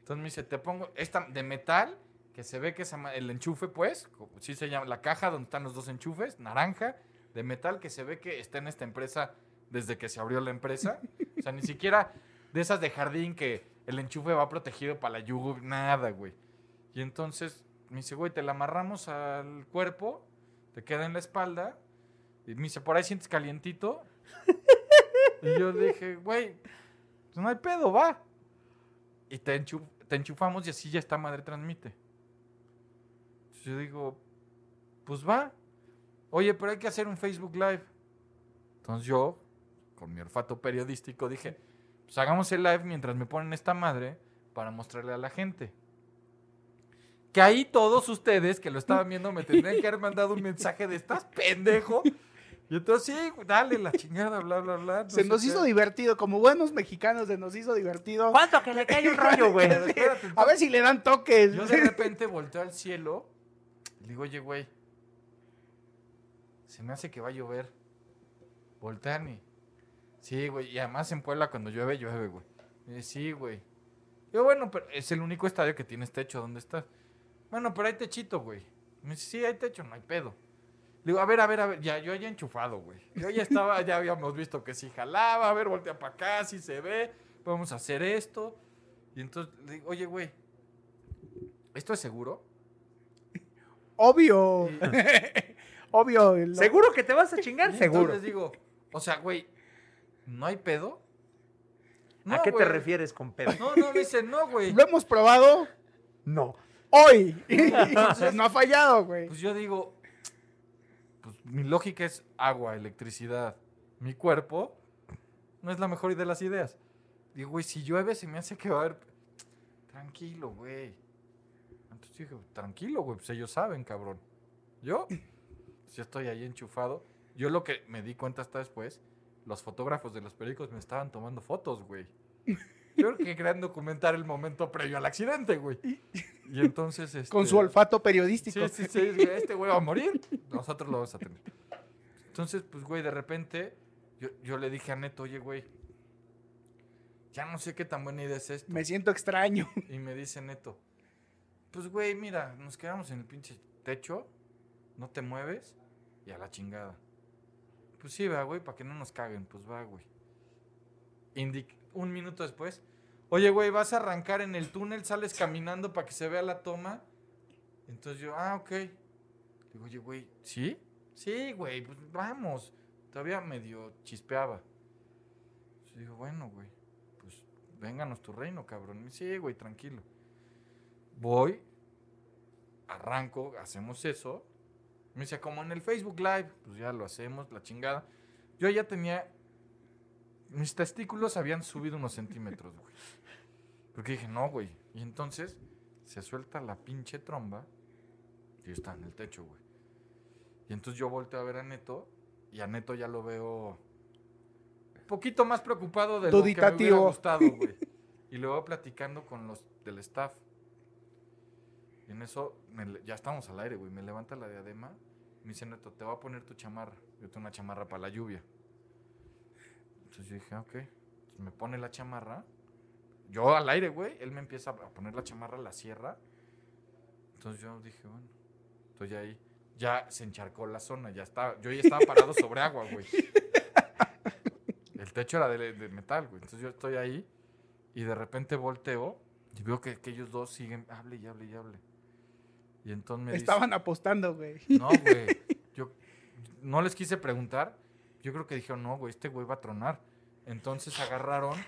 Entonces me dice, te pongo esta de metal, que se ve que es el enchufe, pues, sí se llama, la caja donde están los dos enchufes, naranja, de metal, que se ve que está en esta empresa desde que se abrió la empresa. O sea, ni siquiera de esas de jardín que el enchufe va protegido para la lluvia, nada, güey. Y entonces me dice, güey, te la amarramos al cuerpo, te queda en la espalda, y me dice, por ahí sientes calientito. y yo dije, güey, pues no hay pedo, va. Y te enchufamos y así ya esta madre transmite. Entonces yo digo, pues va. Oye, pero hay que hacer un Facebook Live. Entonces yo, con mi olfato periodístico, dije, pues hagamos el live mientras me ponen esta madre para mostrarle a la gente. Que ahí todos ustedes que lo estaban viendo me tendrían que haber mandado un mensaje de estás pendejo. Y entonces sí, dale la chingada, bla, bla, bla. no Se sé nos qué. hizo divertido. Como buenos mexicanos, se nos hizo divertido. ¿Cuánto que le cae un rollo, güey? A ver si le dan toques. Yo de repente volteo al cielo y le digo, oye, güey, se me hace que va a llover. Voltean y... Sí, güey, y además en Puebla cuando llueve, llueve, güey. Dice, sí, güey. Digo, bueno, pero es el único estadio que tienes techo. ¿Dónde estás? Bueno, pero hay techito, güey. Me dice, sí, hay techo, no hay pedo. Le digo, a ver, a ver, a ver, ya, yo ya enchufado, güey. Yo ya estaba, ya habíamos visto que sí jalaba, a ver, voltea para acá, si se ve, podemos hacer esto. Y entonces le digo, oye, güey, ¿esto es seguro? Obvio. Obvio. lo- ¿Seguro que te vas a chingar? Y Seguro. Entonces digo, o sea, güey, ¿no hay pedo? ¿A qué te refieres con pedo? No, no, me dice, no, güey. Lo hemos probado No. hoy. no ha fallado, güey. Pues yo digo, pues mi lógica es agua, electricidad. Mi cuerpo no es la mejor de las ideas. Digo, güey, si llueve se me hace que va a haber... Tranquilo, güey. Entonces dije, tranquilo, güey, pues ellos saben, cabrón. Yo, pues yo estoy ahí enchufado. Yo lo que me di cuenta hasta después, los fotógrafos de los periódicos me estaban tomando fotos, güey. Yo creo que querían documentar el momento previo al accidente, güey. Y entonces... Con este, su olfato periodístico. Sí, sí, sí. Este güey va a morir. Nosotros lo vamos a tener. Entonces, pues, güey, de repente, yo, yo le dije a Neto, oye, güey, ya no sé qué tan buena idea es esto. Me siento extraño. Y me dice Neto, pues, güey, mira, nos quedamos en el pinche techo, no te mueves y a la chingada. Pues sí, va, güey, para que no nos caguen. Pues va, güey. Indic- un minuto después, oye, güey, vas a arrancar en el túnel, sales caminando para que se vea la toma. Entonces yo, ah, ok. Digo, oye, güey, ¿sí? Sí, güey, pues vamos. Todavía medio chispeaba. Entonces digo, bueno, güey, pues vénganos tu reino, cabrón. Sí, güey, tranquilo. Voy, arranco, hacemos eso. Me dice, como en el Facebook Live, pues ya lo hacemos, la chingada. Yo ya tenía. Mis testículos habían subido unos centímetros, güey. Porque dije, no, güey. Y entonces se suelta la pinche tromba. Y está en el techo, güey. Y entonces yo volteo a ver a Neto. Y a Neto ya lo veo. Un poquito más preocupado de lo que me hubiera gustado, güey. Y lo veo platicando con los del staff. Y en eso, me ya estamos al aire, güey. Me levanta la diadema. Me dice, Neto, te voy a poner tu chamarra. Yo tengo una chamarra para la lluvia. Entonces yo dije, "Ah, ok. Me pone la chamarra. Yo al aire, güey. Él me empieza a poner la chamarra, la sierra. Entonces yo dije, bueno. Entonces ya ahí, ya se encharcó la zona. Ya estaba, yo ya estaba parado sobre agua, güey. El techo era de, de metal, güey. Entonces yo estoy ahí y de repente volteo y veo que, que ellos dos siguen, hable y hable y hable. Y entonces me dice- Estaban apostando, güey. no, güey. Yo no les quise preguntar. Yo creo que dijeron, no, güey, este güey va a tronar. Entonces agarraron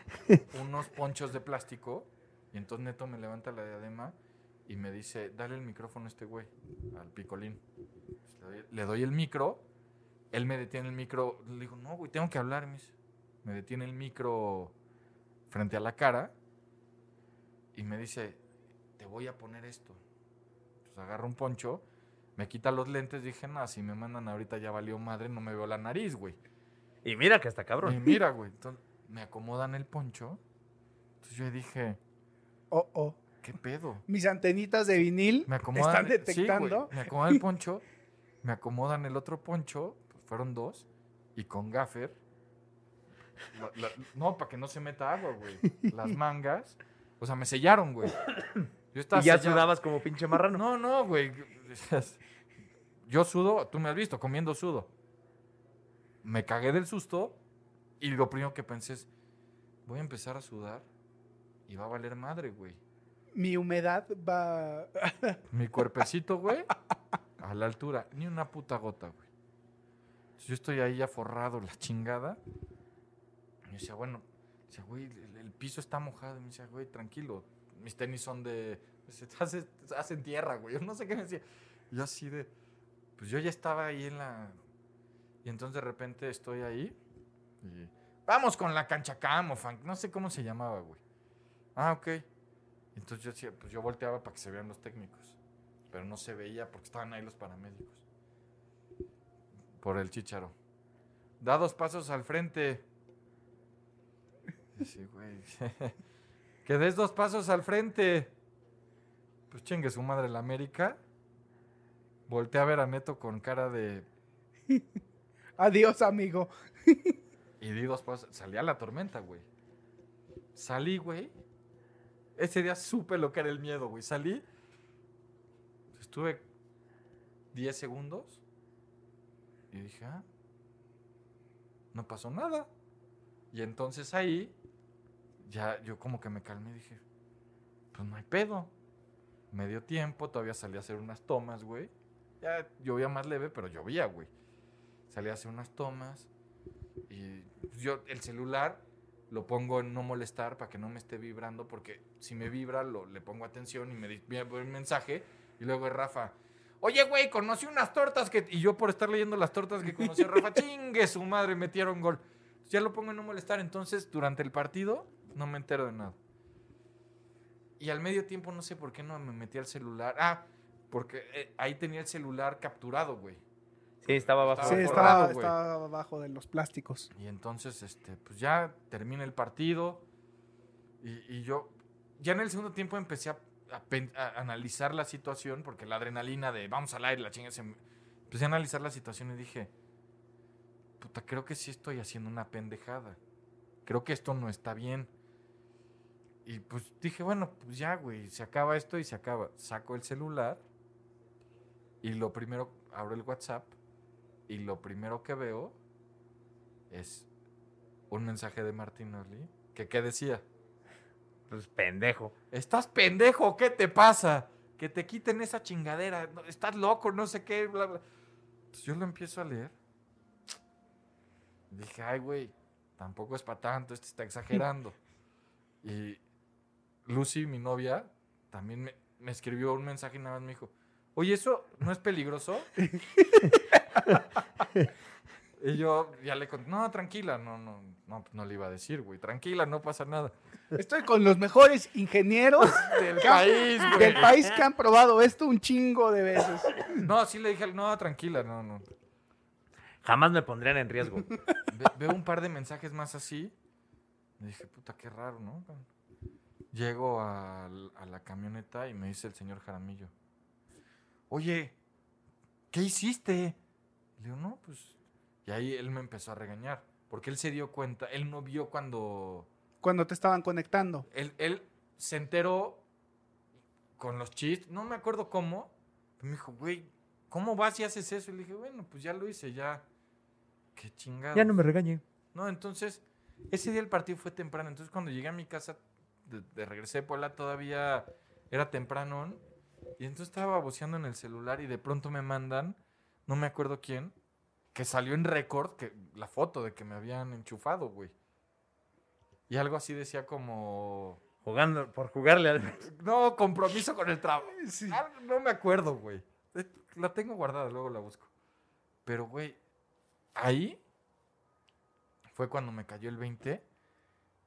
unos ponchos de plástico y entonces Neto me levanta la diadema y me dice, dale el micrófono a este güey, al picolín. Pues, le, doy, le doy el micro, él me detiene el micro, le digo, no, güey, tengo que hablar. Me, dice. me detiene el micro frente a la cara y me dice, te voy a poner esto. Entonces agarro un poncho, me quita los lentes, dije, no, si me mandan ahorita ya valió madre, no me veo la nariz, güey. Y mira que está Y cabrón. mira, güey, entonces me acomodan el poncho. Entonces yo dije, Oh, oh. ¿qué pedo? Mis antenitas de vinil Me acomodan, están sí, detectando. me acomodan el poncho, me acomodan el otro poncho, pues fueron dos, y con gaffer. la- la- no, para que no se meta agua, güey. Las mangas, o sea, me sellaron, güey. Yo estaba Y ya sellado. sudabas como pinche marrano. No, no, güey. Yo sudo, tú me has visto comiendo sudo. Me cagué del susto y lo primero que pensé es, voy a empezar a sudar y va a valer madre, güey. Mi humedad va. Mi cuerpecito, güey, a la altura, ni una puta gota, güey. Entonces, yo estoy ahí ya forrado, la chingada. Y yo decía, bueno, decía, güey, el, el piso está mojado. Y me decía, güey, tranquilo, mis tenis son de. Hacen tierra, güey. Yo no sé qué me decía. Yo así de. Pues yo ya estaba ahí en la. Y entonces de repente estoy ahí. Y. Vamos con la cancha camo, fan. No sé cómo se llamaba, güey. Ah, ok. Entonces yo decía, pues yo volteaba para que se vean los técnicos. Pero no se veía porque estaban ahí los paramédicos. Por el chicharo. Da dos pasos al frente. Y así, güey. que des dos pasos al frente. Pues chingue su madre la América. Volteé a ver a Neto con cara de. Adiós, amigo. Y di dos pasos. Salí a la tormenta, güey. Salí, güey. Ese día supe lo que era el miedo, güey. Salí, estuve 10 segundos y dije, ah, no pasó nada. Y entonces ahí, ya yo como que me calmé y dije, pues no hay pedo. Me dio tiempo, todavía salí a hacer unas tomas, güey. Ya llovía más leve, pero llovía, güey. Salí a hacer unas tomas y yo el celular lo pongo en no molestar para que no me esté vibrando, porque si me vibra lo, le pongo atención y me di- me envía un mensaje y luego es Rafa. Oye, güey, conocí unas tortas que... Y yo por estar leyendo las tortas que conocí a Rafa, chingue su madre, metieron gol. Ya lo pongo en no molestar, entonces durante el partido no me entero de nada. Y al medio tiempo no sé por qué no me metí al celular. Ah, porque eh, ahí tenía el celular capturado, güey. Sí, estaba abajo. Sí, Estaba estaba, abajo de los plásticos. Y entonces, este, pues ya termina el partido. Y, y yo, ya en el segundo tiempo empecé a, a pen- a analizar la situación, porque la adrenalina de vamos al aire, la chinga, se me- empecé a analizar la situación y dije, puta, creo que sí estoy haciendo una pendejada. Creo que esto no está bien. Y pues dije, bueno, pues ya, güey, se acaba esto y se acaba. Saco el celular y lo primero, abro el WhatsApp y lo primero que veo es un mensaje de Martinoli que ¿qué decía? Pues pendejo. ¿Estás pendejo? ¿Qué te pasa? Que te quiten esa chingadera. Estás loco, no sé qué. Bla, bla. Entonces yo lo empiezo a leer. Dije, ay, güey, tampoco es para tanto, este está exagerando. y Lucy, mi novia, también me, me escribió un mensaje y nada más me dijo, oye, ¿eso no es peligroso? y yo ya le conté, no, tranquila, no, no, no, no le iba a decir, güey, tranquila, no pasa nada. Estoy con los mejores ingenieros Del país, güey. del país que han probado esto un chingo de veces. No, sí le dije, no, tranquila, no, no. Jamás me pondrían en riesgo. Ve- veo un par de mensajes más así. Me dije, puta, qué raro, ¿no? Llego a, la camioneta y me dice el señor Jaramillo, oye, ¿qué hiciste? Le digo, no, pues... Y ahí él me empezó a regañar, porque él se dio cuenta, él no vio cuando... Cuando te estaban conectando. Él, él se enteró con los chistes, no me acuerdo cómo, pero me dijo, güey, ¿cómo vas y haces eso? Y le dije, bueno, pues ya lo hice, ya. Qué chingado. ya no me regañe. No, entonces, ese día el partido fue temprano. Entonces, cuando llegué a mi casa, de, de regresé de Puebla, todavía era temprano. Y entonces estaba baboseando en el celular y de pronto me mandan, no me acuerdo quién, que salió en récord que, la foto de que me habían enchufado, güey. Y algo así decía como... Jugando, por jugarle al. No, compromiso con el trabajo. No me acuerdo, güey. Eh, La tengo guardada, luego la busco. Pero, güey, ahí fue cuando me cayó el 20.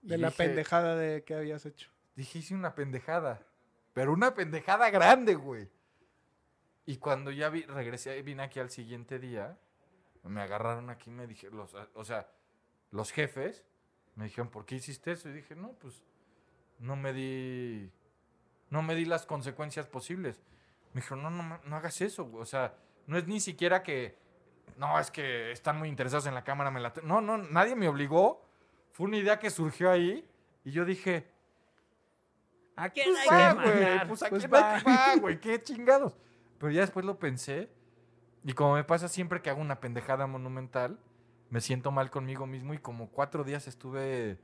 Y De la dije- pendejada de que habías hecho. Dije, hice una pendejada. Pero una pendejada grande, güey. Y cuando ya vi, regresé, vine aquí al siguiente día, me agarraron aquí y me dijeron, los, o sea, los jefes me dijeron, ¿por qué hiciste eso? Y dije, no, pues no me di, no me di las consecuencias posibles. Me dijeron, no, no, no hagas eso, güey. O sea, no es ni siquiera que, no, es que están muy interesados en la cámara, me la... te-". No, no, nadie me obligó. Fue una idea que surgió ahí y yo dije, ¿A quién pues hay va, que güey, mandar? pues a Pues quién va. hay que va, güey, qué chingados. Pero ya después lo pensé y como me pasa siempre que hago una pendejada monumental, me siento mal conmigo mismo y como cuatro días estuve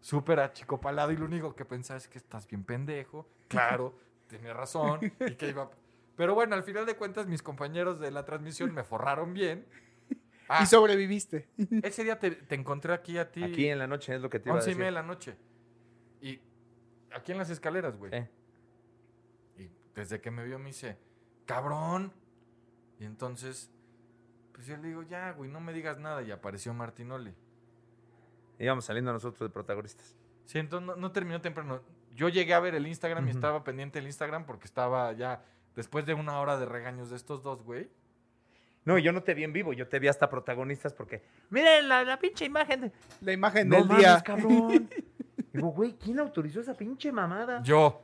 súper achicopalado y lo único que pensaba es que estás bien pendejo. Claro, tenía razón y que iba... Pero bueno, al final de cuentas mis compañeros de la transmisión me forraron bien. Ah, Y sobreviviste. ese día te, te encontré aquí a ti. Aquí en la noche es lo que te iba a Once y decir. media de la noche. Y aquí en las escaleras, güey. Y desde que me vio me dice, cabrón. Y entonces, pues yo le digo, ya, güey, no me digas nada. Y apareció Martinoli. Íbamos saliendo nosotros de protagonistas. Sí, entonces no, no terminó temprano. Yo llegué a ver el Instagram y estaba pendiente del Instagram porque estaba ya, después de una hora de regaños de estos dos, güey. No, yo no te vi en vivo, yo te vi hasta protagonistas porque. Miren la, la pinche imagen. De... La imagen No del mames, día. cabrón. Digo, güey, ¿quién autorizó esa pinche mamada? Yo.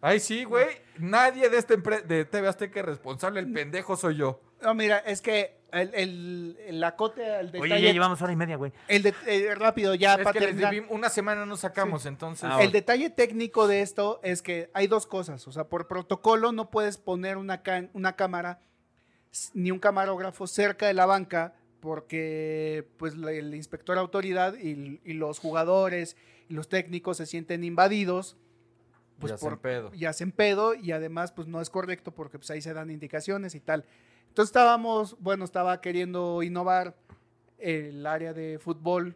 Ay, sí, güey. Nadie de este empre- de TV Azteca es responsable. El pendejo soy yo. No, mira, es que el, el, el acote, el detalle, Oye, ya llevamos hora y media, güey. el de- eh, rápido, ya Es para que les terminar. una semana no sacamos, entonces. Ah, El detalle técnico de esto es que hay dos cosas. O sea, por protocolo no puedes poner una, ca- una cámara ni un camarógrafo cerca de la banca porque pues el inspector autoridad y, y los jugadores y los técnicos se sienten invadidos. Pues Y hacen por, pedo. y hacen pedo y además pues no es correcto porque pues ahí se dan indicaciones y tal. Entonces estábamos, bueno, estaba queriendo innovar el área de fútbol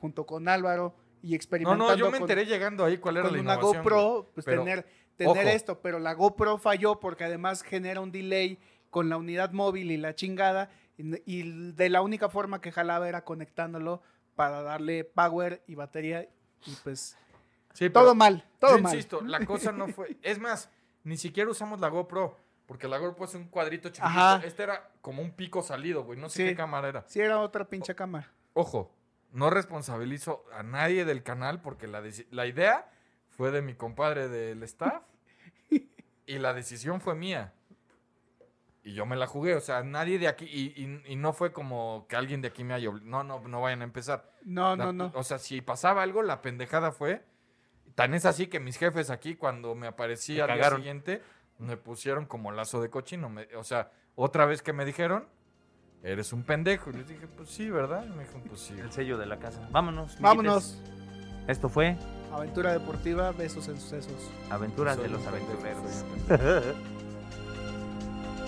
junto con Álvaro y no, experimentando no, yo me con- enteré llegando ahí cuál era con la una innovación. GoPro, pues Pero, tener, tener ojo. esto, pero la GoPro falló porque además genera un delay con la unidad móvil y la chingada, y, de la única forma que jalaba era conectándolo para darle power y batería, y pues Sí, todo mal, todo yo mal. insisto, la cosa no fue. Es más, ni siquiera usamos la GoPro. Porque la GoPro es un cuadrito chiquito. Ajá. Este era como un pico salido, güey. No sé Sí. qué cámara era. Sí, era otra pinche cámara. Ojo, no responsabilizo a nadie del canal porque la, la idea fue de mi compadre del staff y la decisión fue mía. Y yo me la jugué, o sea, nadie de aquí, y, y- y no fue como que alguien de aquí me haya No, no, no vayan a empezar. No, La- no, no. O sea, si pasaba algo, la pendejada fue. Tan es así que mis jefes aquí, cuando me aparecí Te al día siguiente, me pusieron como lazo de cochino. me- o sea, otra vez que me dijeron, eres un pendejo. Y les dije, pues sí, ¿verdad? Y me dijeron, pues sí. El sello de la casa. Vámonos. Vámonos. Esto fue Aventura deportiva, besos en sucesos. Aventuras Soy de los aventureros.